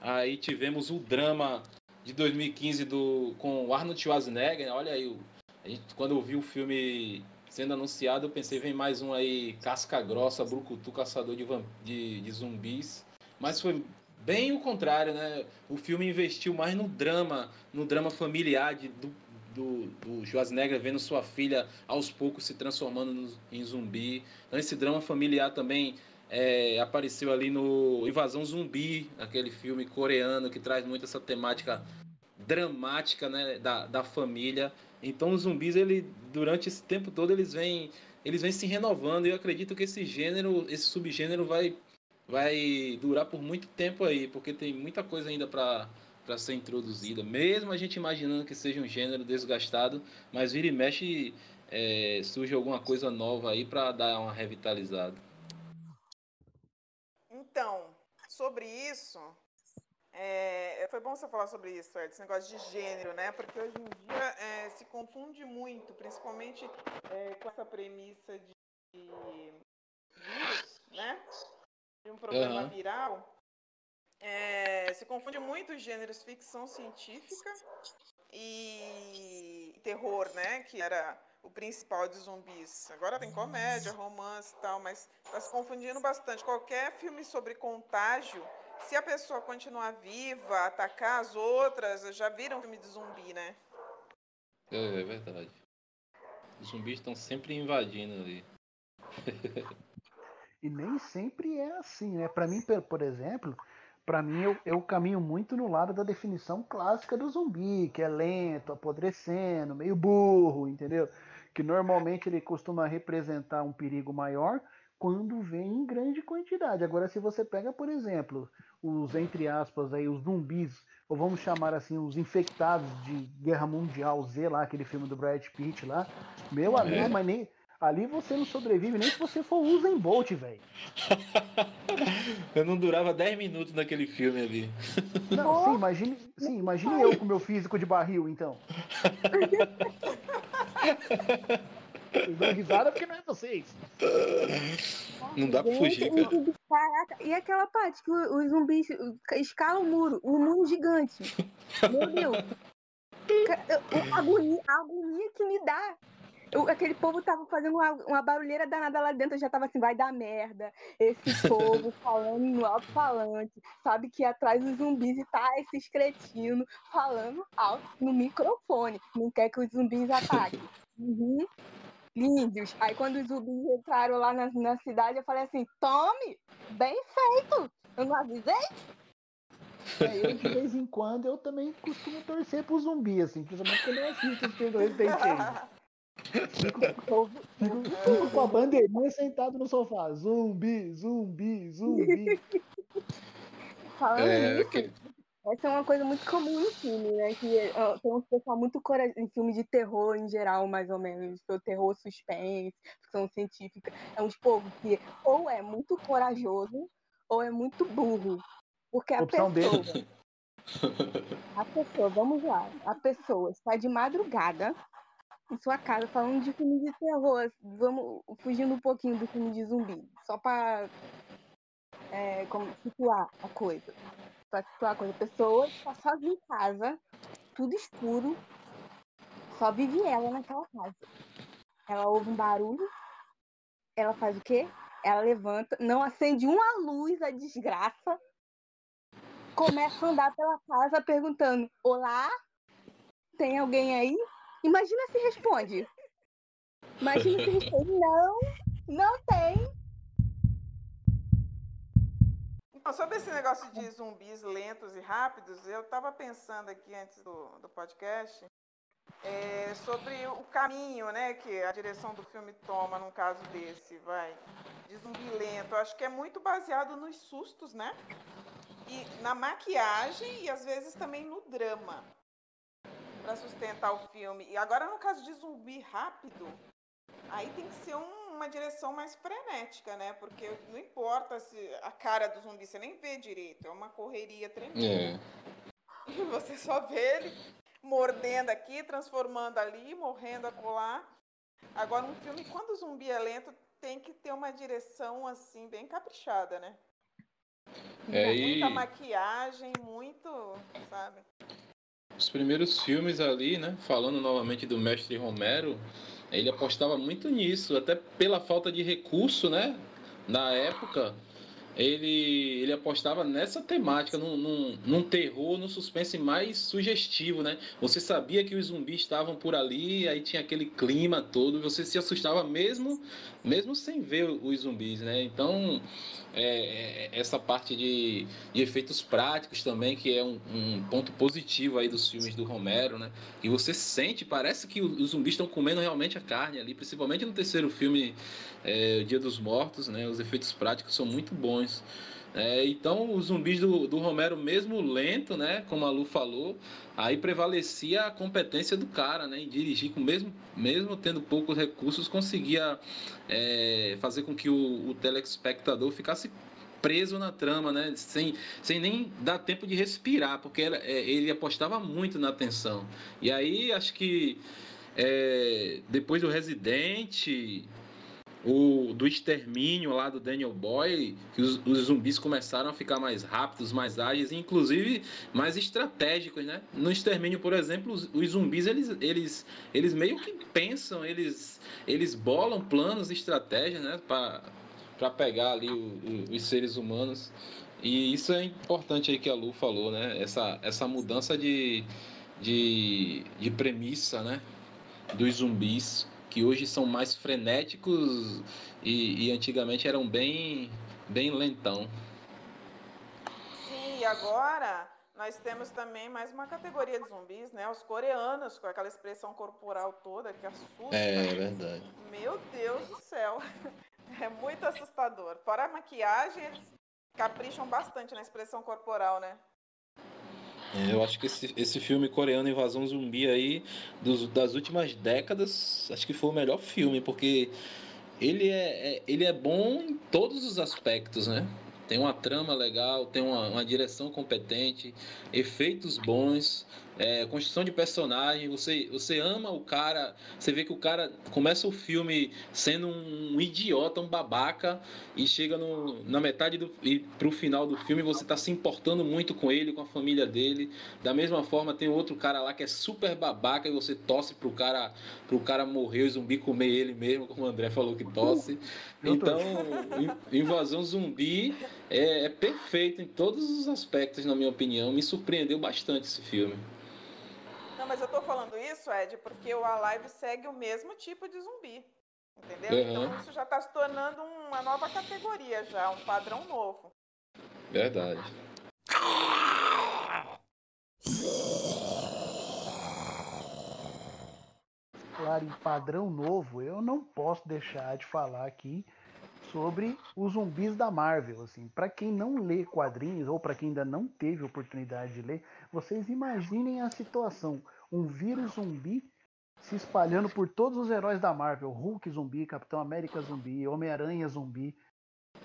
Aí tivemos o drama de 2015 do, com Arnold Schwarzenegger. Olha aí, a gente, quando eu vi o filme sendo anunciado, eu pensei, vem mais um aí, casca grossa, brucutu, caçador de, de, de zumbis. Mas foi bem o contrário, né? O filme investiu mais no drama, no drama familiar de, do, do, do Schwarzenegger vendo sua filha aos poucos se transformando no, em zumbi. Então esse drama familiar também é, apareceu ali no Invasão Zumbi, aquele filme coreano que traz muito essa temática dramática né, da, da família. Então os zumbis, ele, durante esse tempo todo, eles vêm, eles vêm se renovando. E eu acredito que esse gênero, esse subgênero vai, vai durar por muito tempo aí, porque tem muita coisa ainda para para ser introduzida, mesmo a gente imaginando que seja um gênero desgastado, mas vira e mexe é, surge alguma coisa nova aí para dar uma revitalizada. Então, sobre isso, é, foi bom você falar sobre isso, Ed, esse negócio de gênero, né? Porque hoje em dia é, se confunde muito, principalmente é, com essa premissa de vírus, né? De um problema uhum. viral. É, se confunde muito os gêneros ficção científica e terror, né? Que era o principal de zumbis. Agora tem comédia, romance e tal, mas está se confundindo bastante. Qualquer filme sobre contágio se a pessoa continuar viva, atacar as outras, já viram filme de zumbi, né? É, é verdade. Os zumbis estão sempre invadindo ali. e nem sempre é assim, né? Para mim, por exemplo, para mim eu, eu caminho muito no lado da definição clássica do zumbi, que é lento, apodrecendo, meio burro, entendeu? Que normalmente ele costuma representar um perigo maior quando vem em grande quantidade. Agora, se você pega, por exemplo, os, entre aspas, aí, os zumbis, ou vamos chamar assim, os infectados de Guerra Mundial Z, lá, aquele filme do Brad Pitt lá, meu é. amigo, mas nem. Ali você não sobrevive nem se você for Usain Bolt, velho. eu não durava 10 minutos naquele filme ali. Não, sim, imagine, sim, imagine eu com meu físico de barril, então. Vocês dão risada porque não é vocês. Não dá pra fugir, cara. Caraca, e aquela parte que os zumbis escalam o muro, o muro gigante. Meu Deus. A agonia, a agonia que me dá. Eu, aquele povo tava fazendo uma, uma, barulheira danada lá dentro, eu já tava assim, vai dar merda. Esse povo falando no alto-falante, sabe que atrás dos zumbis e tá esses cretinos falando alto no microfone. Não quer que os zumbis ataquem. Uhum índios. Aí quando os zumbis entraram lá na, na cidade, eu falei assim, tome, bem feito. Eu não avisei? É, eu, de vez em quando, eu também costumo torcer pro zumbi, assim, principalmente quando eu assisto os Resident Fico, fico, fico, com a bandeirinha sentado no sofá. Zumbi, zumbi, zumbi. Falando é, nisso, que... Essa é uma coisa muito comum em filme, né? Que uh, tem um pessoal muito corajoso em filme de terror em geral, mais ou menos. O terror suspense, ficção científica. É um povo que ou é muito corajoso ou é muito burro. Porque a Opção pessoa. Dele. A pessoa, vamos lá. A pessoa está de madrugada em sua casa falando de filme de terror. Vamos fugindo um pouquinho do filme de zumbi. Só para é, situar a coisa pra coisa. Pessoa está sozinha em casa, tudo escuro, só vive ela naquela casa. ela ouve um barulho, ela faz o quê? Ela levanta, não acende uma luz, a desgraça, começa a andar pela casa perguntando: Olá? Tem alguém aí? Imagina se responde. Imagina se responde: Não, não tem. Sobre esse negócio de zumbis lentos e rápidos, eu estava pensando aqui antes do, do podcast é, sobre o caminho né, que a direção do filme toma num caso desse, vai, de zumbi lento. Eu acho que é muito baseado nos sustos, né? E na maquiagem e às vezes também no drama para sustentar o filme. E agora no caso de zumbi rápido, aí tem que ser um uma direção mais frenética, né? Porque não importa se a cara do zumbi você nem vê direito, é uma correria tremenda. É. E você só vê ele mordendo aqui, transformando ali, morrendo acolá. Agora, um filme, quando o zumbi é lento, tem que ter uma direção assim, bem caprichada, né? É, muita e... maquiagem, muito, sabe? Os primeiros filmes ali, né? Falando novamente do mestre Romero, ele apostava muito nisso, até pela falta de recurso, né? Na época, ele, ele apostava nessa temática, num, num, num, terror, num suspense mais sugestivo, né? Você sabia que os zumbis estavam por ali, aí tinha aquele clima todo, você se assustava mesmo, mesmo sem ver os zumbis, né? Então, é, é, essa parte de, de, efeitos práticos também, que é um, um, ponto positivo aí dos filmes do Romero, né? E você sente, parece que os zumbis estão comendo realmente a carne ali, principalmente no terceiro filme, é, O Dia dos Mortos, né? Os efeitos práticos são muito bons. É, então, os zumbis do, do, Romero, mesmo lento, né, como a Lu falou, aí prevalecia a competência do cara, né, em dirigir, com mesmo, mesmo tendo poucos recursos, conseguia é, fazer com que o, o telespectador ficasse preso na trama, né, sem, sem nem dar tempo de respirar, porque era, é, ele apostava muito na atenção. E aí, acho que é, depois do Residente o do extermínio lá do Daniel Boy, que os, os, zumbis começaram a ficar mais rápidos, mais ágeis, inclusive mais estratégicos, né? No extermínio, por exemplo, os, os, zumbis eles, eles, eles meio que pensam, eles, eles bolam planos, estratégias, né? Para pegar ali o, o, os seres humanos. E isso é importante aí que a Lu falou, né? Essa, essa mudança de, de, de premissa, né? Dos zumbis que hoje são mais frenéticos e, e antigamente eram bem, bem lentão. Sim, e agora nós temos também mais uma categoria de zumbis, né? Os coreanos, com aquela expressão corporal toda que assusta. É, é verdade. Meu Deus do céu. É muito assustador. Fora a maquiagem, eles capricham bastante na expressão corporal, né? É, eu acho que esse, esse filme coreano Invasão Zumbi aí, dos, das últimas décadas, acho que foi o melhor filme, porque ele é, é, ele é bom em todos os aspectos, né? Tem uma trama legal, tem uma, uma direção competente, efeitos bons, é, construção de personagem, você, você ama o cara, você vê que o cara começa o filme sendo um, idiota, um babaca, e chega no, na metade do, e pro final do filme você tá se importando muito com ele, com a família dele. Da mesma forma, tem outro cara lá que é super babaca e você torce pro cara, pro cara morrer, o zumbi comer ele mesmo, como o André falou que torce. Então, Invasão Zumbi é, é perfeito em todos os aspectos, na minha opinião. Me surpreendeu bastante esse filme. Não, mas eu tô falando isso, Ed, porque o Alive segue o mesmo tipo de zumbi. Entendeu? Uhum. Então isso já está se tornando uma nova categoria já, um padrão novo. Verdade. Claro, em padrão novo, eu não posso deixar de falar aqui sobre os zumbis da Marvel. Assim, para quem não lê quadrinhos ou para quem ainda não teve oportunidade de ler, vocês imaginem a situação: um vírus zumbi se espalhando por todos os heróis da Marvel: Hulk zumbi, Capitão América zumbi, Homem-Aranha zumbi,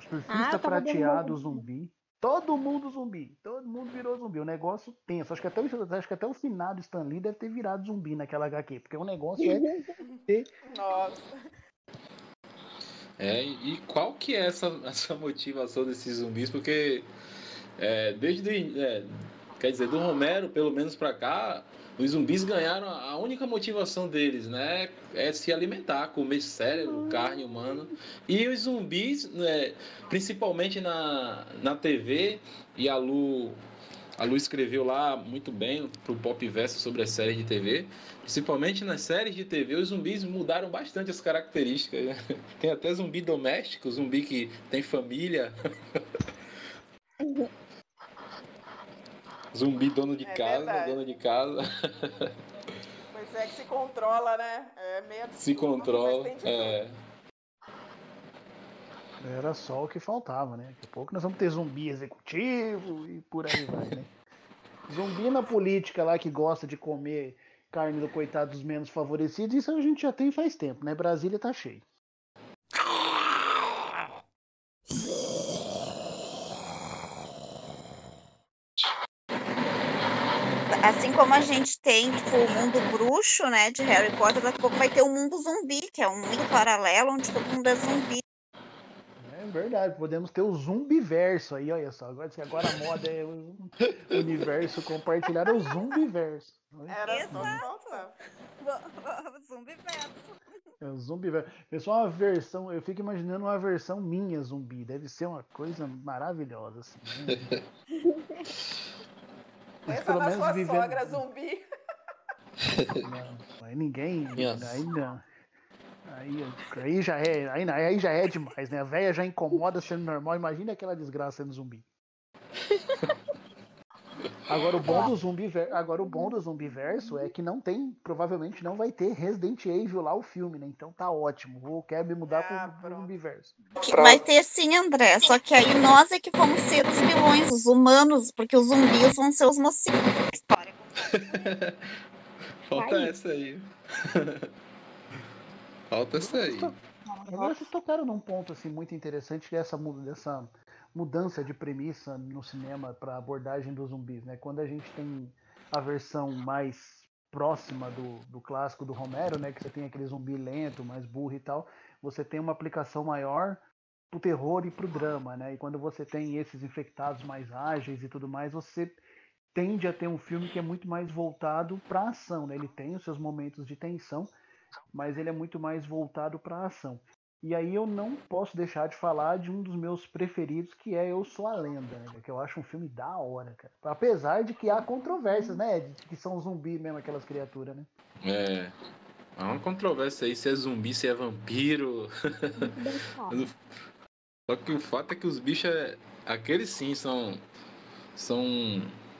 Surfista ah, Prateado zumbi. Todo mundo zumbi. Todo mundo virou zumbi. O negócio tenso. Acho que até, acho que até o finado Stan Lee deve ter virado zumbi naquela HQ, porque o negócio é. Nossa. É, e qual que é essa, essa motivação desses zumbis? Porque é, desde é, quer dizer do Romero pelo menos para cá os zumbis ganharam a única motivação deles, né? É se alimentar, comer cérebro, carne humana. E os zumbis, né, principalmente na, na TV, e a Lu, a Lu escreveu lá muito bem pro Pop Verso sobre as séries de TV. Principalmente nas séries de TV, os zumbis mudaram bastante as características. Né? Tem até zumbi doméstico, zumbi que tem família. Zumbi dono de É casa, verdade. dono de casa. Pois é que se controla, né? É meio absurdo, Se controla. É. Era só o que faltava, né? Daqui a pouco nós vamos ter zumbi executivo e por aí vai, né? Zumbi na política lá que gosta de comer carne do coitado dos menos favorecidos, isso a gente já tem faz tempo, né? Brasília tá cheio. Assim como a gente tem, tipo, o mundo bruxo, né, de Harry Potter, daqui a pouco vai ter o mundo zumbi, que é um mundo paralelo onde todo mundo é zumbi. É verdade, podemos ter o zumbiverso aí, olha só. Agora, agora a moda é o universo compartilhado, é o zumbiverso. Era só que faltava. zumbi verso. É o zumbiverso. Pessoal, uma versão, eu fico imaginando uma versão minha zumbi. Deve ser uma coisa maravilhosa, assim. né? Mas Pensa na sua sogra zumbi. Não, aí ninguém. Aí não. Aí, aí já é, aí, aí já é demais, né? A véia já incomoda sendo normal. Imagina aquela desgraça sendo zumbi. Agora o bom do zumbi, ver- agora o bom do zumbiverso é que não tem, provavelmente não vai ter Resident Evil lá o filme, né? Então tá ótimo. Vou quero me mudar Ah, pro, pro pronto. zumbiverso. Vai ter sim, André, só que aí nós é que vamos ser os vilões, os humanos, porque os zumbis vão ser os mocinhos da história. Falta Aí. essa aí. Falta essa aí. Agora vocês tocaram num ponto assim muito interessante que é essa, dessa mudança de premissa no cinema para abordagem dos zumbis, né? Quando a gente tem a versão mais próxima do, do clássico do Romero, né? Que você tem aquele zumbi lento, mais burro e tal, você tem uma aplicação maior pro terror e pro drama, né? E quando você tem esses infectados mais ágeis e tudo mais, você tende a ter um filme que é muito mais voltado para ação, né? Ele tem os seus momentos de tensão, mas ele é muito mais voltado para ação. E aí eu não posso deixar de falar de um dos meus preferidos, que é Eu Sou a Lenda, né? Que eu acho um filme da hora, cara. Apesar de que há controvérsias, né? De que são zumbi mesmo aquelas criaturas, né? É. Há uma controvérsia aí se é zumbi, se é vampiro. Só que o fato é que os bichos, é... aqueles sim são. São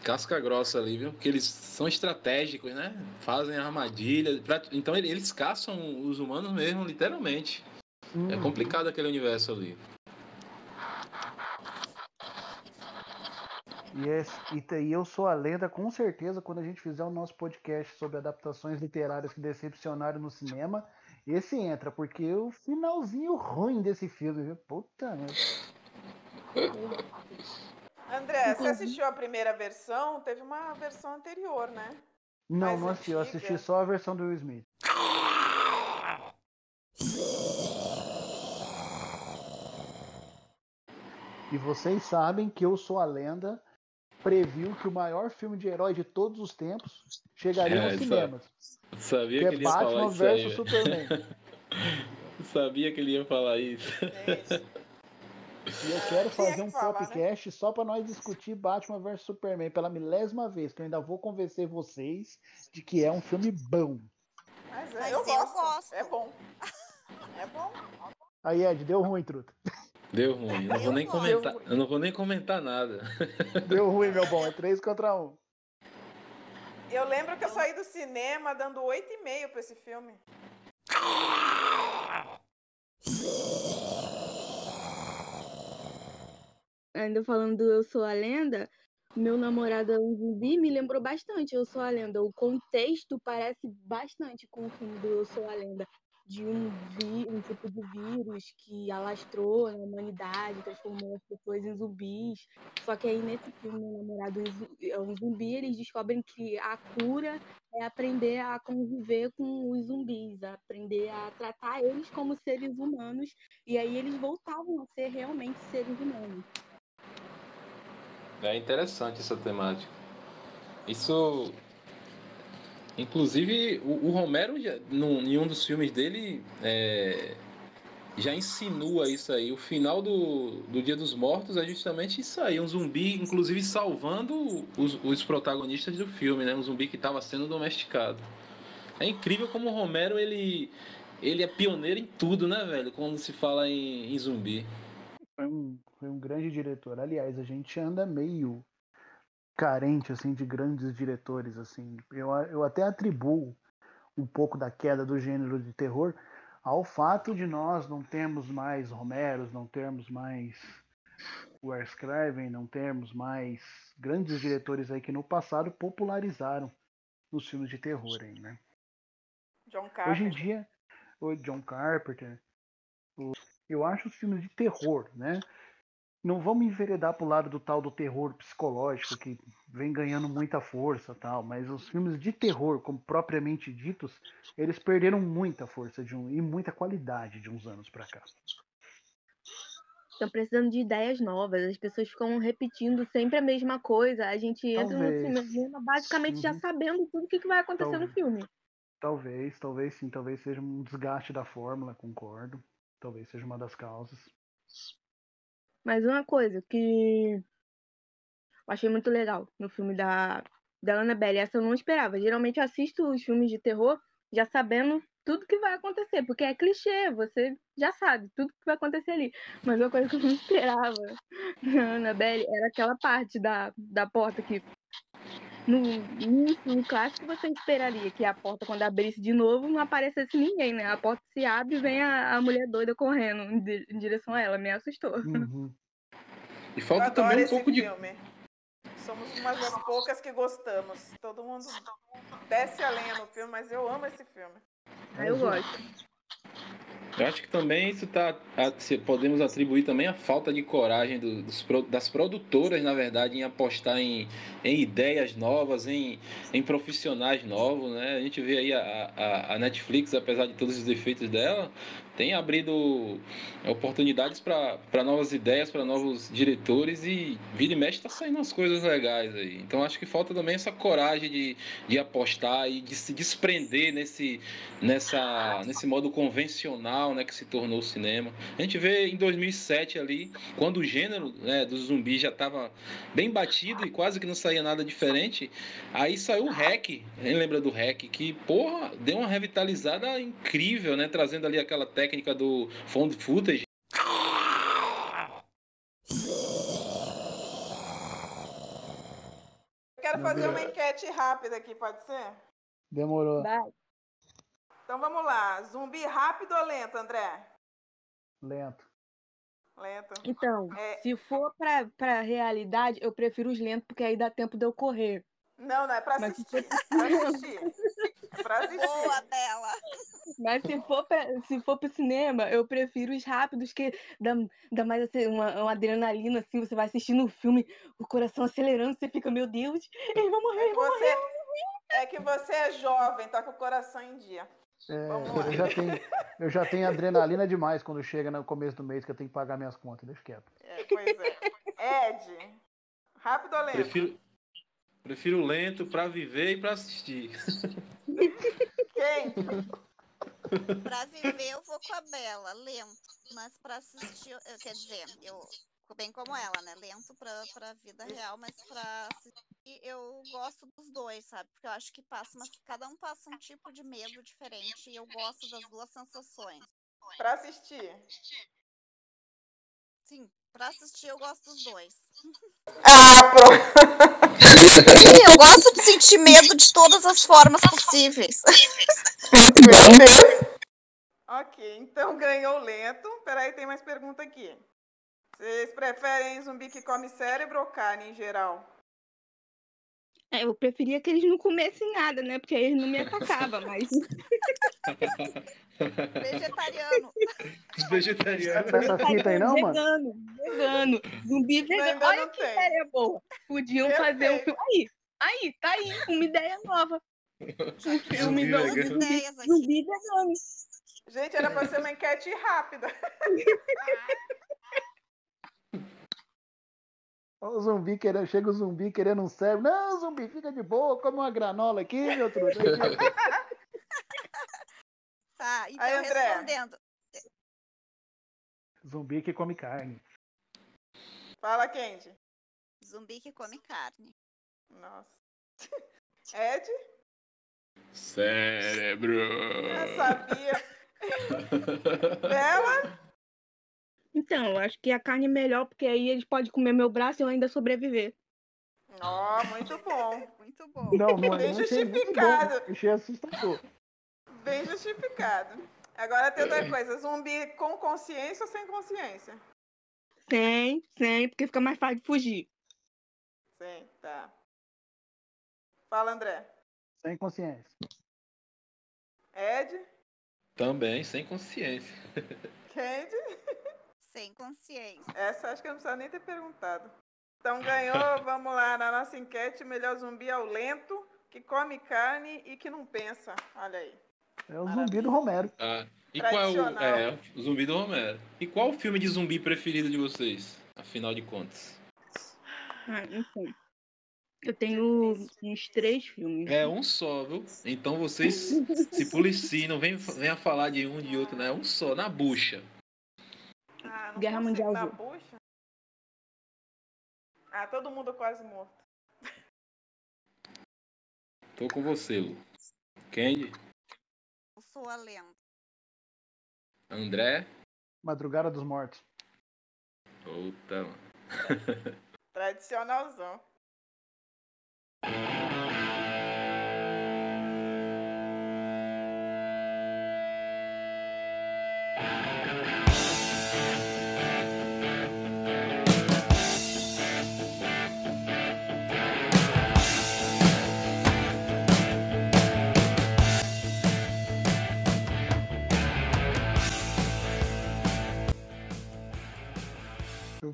casca grossa ali, viu? Porque eles são estratégicos, né? Fazem armadilhas. pra- Então ele- eles caçam os humanos mesmo, literalmente. É Uhum. complicado aquele universo ali. E, esse- e e Eu Sou a Lenda, com certeza, quando a gente fizer o nosso podcast sobre adaptações literárias que decepcionaram no cinema, esse entra, porque o finalzinho ruim desse filme, viu? Puta merda. André, você assistiu a primeira versão? Teve uma versão anterior, né? Não, Mais não assisti, eu assisti só a versão do Will Smith. E vocês sabem que Eu Sou a Lenda previu que o maior filme de herói de todos os tempos chegaria É, cinemas. Sabia Que que é ele ia falar Batman isso aí. Superman. Sabia que ele ia falar isso. Gente, E eu quero Tinha fazer que um falar, né? podcast só para nós discutir Batman vs Superman pela milésima vez, que eu ainda vou convencer vocês de que é um filme bom. mas, é, Mas eu, eu gosto. gosto. É bom. É bom. Aí, Ed, deu ruim, truta. Deu ruim. Eu não vou nem comentar. Eu não vou nem comentar nada. Deu ruim, meu bom. É 3 contra 1. Eu lembro que eu saí do cinema dando 8,5 pra esse filme. Ainda falando do Eu Sou a Lenda, meu namorado é um zumbi me lembrou bastante Eu Sou a Lenda. O contexto parece bastante com o filme do Eu Sou a Lenda. De um, vi, um tipo de vírus que alastrou na humanidade, transformou as pessoas em zumbis. Só que aí nesse filme, meu namorado é um zumbi, eles descobrem que a cura é aprender a conviver com os zumbis, aprender a tratar eles como seres humanos. E aí eles voltavam a ser realmente seres humanos. É interessante essa temática. Isso Inclusive, o, o Romero, já, em um dos filmes dele, é, já insinua isso aí. O final do, do Dia dos Mortos é justamente isso aí. Um zumbi, inclusive, salvando os, os protagonistas do filme, né? Um zumbi que estava sendo domesticado. É incrível como o Romero, ele, ele é pioneiro em tudo, né, velho? Quando se fala em, em zumbi. Foi um, foi um grande diretor. Aliás, a gente anda meio carente, assim, de grandes diretores, assim. Eu, eu até atribuo um pouco da queda do gênero de terror ao fato de nós não termos mais Romeros, não termos mais Wes Craven, não termos mais grandes diretores aí que no passado popularizaram os filmes de terror aí, né? John Carpenter. Hoje em dia, o John Carpenter, eu acho os filmes de terror, né? Não vamos enveredar pro lado do tal do terror psicológico que vem ganhando muita força, tal, mas os filmes de terror, como propriamente ditos, eles perderam muita força de um, e muita qualidade de uns anos para cá. Estão precisando de ideias novas, as pessoas ficam repetindo sempre a mesma coisa. A gente entra Talvez. no cinema basicamente já Uhum. sabendo tudo o que, que vai acontecer no Talvez. filme. Talvez, talvez sim, talvez seja um desgaste da fórmula, concordo. Talvez seja uma das causas. Mas uma coisa que eu achei muito legal no filme da, da Annabelle, essa eu não esperava. Geralmente eu assisto os filmes de terror já sabendo tudo que vai acontecer, porque é clichê, você já sabe tudo que vai acontecer ali. Mas uma coisa que eu não esperava na Annabelle era aquela parte da, da porta que no, no, no clássico você esperaria que a porta, quando abrisse de novo, não aparecesse ninguém, né? A porta se abre e vem a, a mulher doida correndo em, di- em direção a ela. Me assustou. Uhum. E Eu falta adoro também um esse pouco de. filme. Somos uma das poucas que gostamos. Todo mundo desce a lenha no filme, mas eu amo esse filme. Aí eu gosto. Eu acho que também isso tá. podemos atribuir também a falta de coragem do- dos das produtoras, na verdade, em apostar em, em ideias novas, em, em profissionais novos, né? A gente vê aí a, a, a Netflix, apesar de todos os defeitos dela, tem abrido oportunidades para novas ideias, para novos diretores e vira e mexe tá saindo umas coisas legais aí. Então acho que falta também essa coragem de, de apostar e de se desprender nesse, nessa, nesse modo convencional né, que se tornou o cinema. A gente vê em 2007 ali, quando o gênero né, do zumbi já estava bem batido e quase que não saía nada diferente, aí saiu o REC, quem lembra do REC, que porra, deu uma revitalizada incrível, né, trazendo ali aquela técnica do found footage. Eu quero fazer uma enquete rápida aqui, pode ser? Demorou. Vai. Então vamos lá. Zumbi rápido ou lento, André? Lento. Lento. Então, É. se for pra, pra realidade, eu prefiro os lentos, porque aí dá tempo de eu correr. Não, não, é pra Mas assistir. É pra assistir. Pra assistir. Boa, Bela. Mas se for, pra, se for pro cinema, eu prefiro os rápidos, que dá, dá mais assim, uma, uma adrenalina, assim, você vai assistindo o filme, o coração acelerando, você fica, meu Deus, eles vão morrer, É que eles vão morrer. você, é que você é jovem, tá com o coração em dia. É, Vamos lá. eu, já tenho, eu já tenho adrenalina demais quando chega no começo do mês que eu tenho que pagar minhas contas. Deixa quieto. É, pois é. Ed, rápido ou lento? Prefiro, prefiro lento para viver e para assistir. Quem? Pra viver, eu vou com a Bela, lento. Mas pra assistir, eu, quer dizer, eu bem como ela, né? Lento pra, pra vida real, mas pra assistir, eu gosto dos dois, sabe? Porque eu acho que passa, mas cada um passa um tipo de medo diferente e eu gosto das duas sensações. Pra assistir. Sim, pra assistir eu gosto dos dois. Ah, pronto. Sim, eu gosto de sentir medo de todas as formas possíveis. Ok, então ganhou lento. Peraí, tem mais pergunta aqui. Vocês preferem zumbi que come cérebro ou carne em geral? É, eu preferia que eles não comessem nada, né? Porque aí eles não me atacavam, mas Vegetariano. Vegetariano. Essa fita aí não, mano? vegano, vegano, zumbi vegano. Olha que tem. ideia boa. Podiam fazer um Perfeito. filme. Aí, aí, tá aí, uma ideia nova. Um filme Zumbi do zumbi, aqui. zumbi vegano. Gente, era pra ser uma enquete rápida. O zumbi querendo, chega o zumbi querendo um cérebro. Não, zumbi, fica de boa, come uma granola aqui, meu truta. Tá, então Aí, André. respondendo. zumbi que come carne. Fala, Kendi. Zumbi que come carne. Nossa. Ed? Cérebro. Eu sabia. Bela? Então, eu acho que a carne é melhor, porque aí eles podem comer meu braço e eu ainda sobreviver. Ó, muito bom. Muito bom. Não, não Bem justificado. bom, Achei assustador. Bem justificado. Agora tem outra coisa. Zumbi com consciência ou sem consciência? Sem, sem, porque fica mais fácil de fugir. Sim, tá. Fala, André. Sem consciência. Ed? Também sem consciência. Kendi? Sem consciência. Essa acho que eu não precisa nem ter perguntado. Então ganhou, vamos lá, na nossa enquete, o melhor zumbi é o lento, que come carne e que não pensa. Olha aí. É o zumbi do Romero. Ah, e qual é o, é, o zumbi do Romero? E qual o filme de zumbi preferido de vocês? Afinal de contas. Ah. Eu tenho uns três filmes. É um só, viu? Então vocês se policiem, não vem, venha falar de um de outro, né? É um só, na bucha. Ah, não Guerra Mundial Z. bucha. Ah, todo mundo quase morto. Tô com você, Lu. Candy, Eu sou a lenda. André. Madrugada dos Mortos. Puta, mano. Tradicionalzão.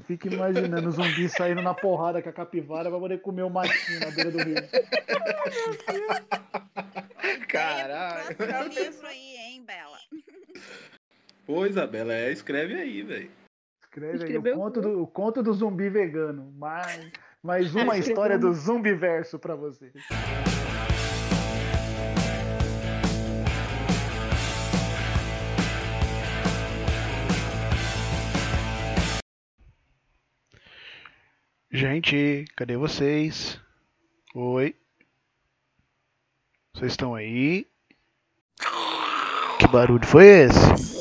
Fico imaginando o zumbi saindo na porrada com a capivara pra poder comer o matinho na beira do rio. Caralho. Livro aí, hein, Bela? Pô, Isabela, é, escreve aí, velho. Escreve aí, o conto, do, o conto do zumbi vegano. Mais, mais uma Escreveu história do um- zumbi verso pra você. Gente, cadê vocês? Oi? Vocês estão aí? Que barulho foi esse?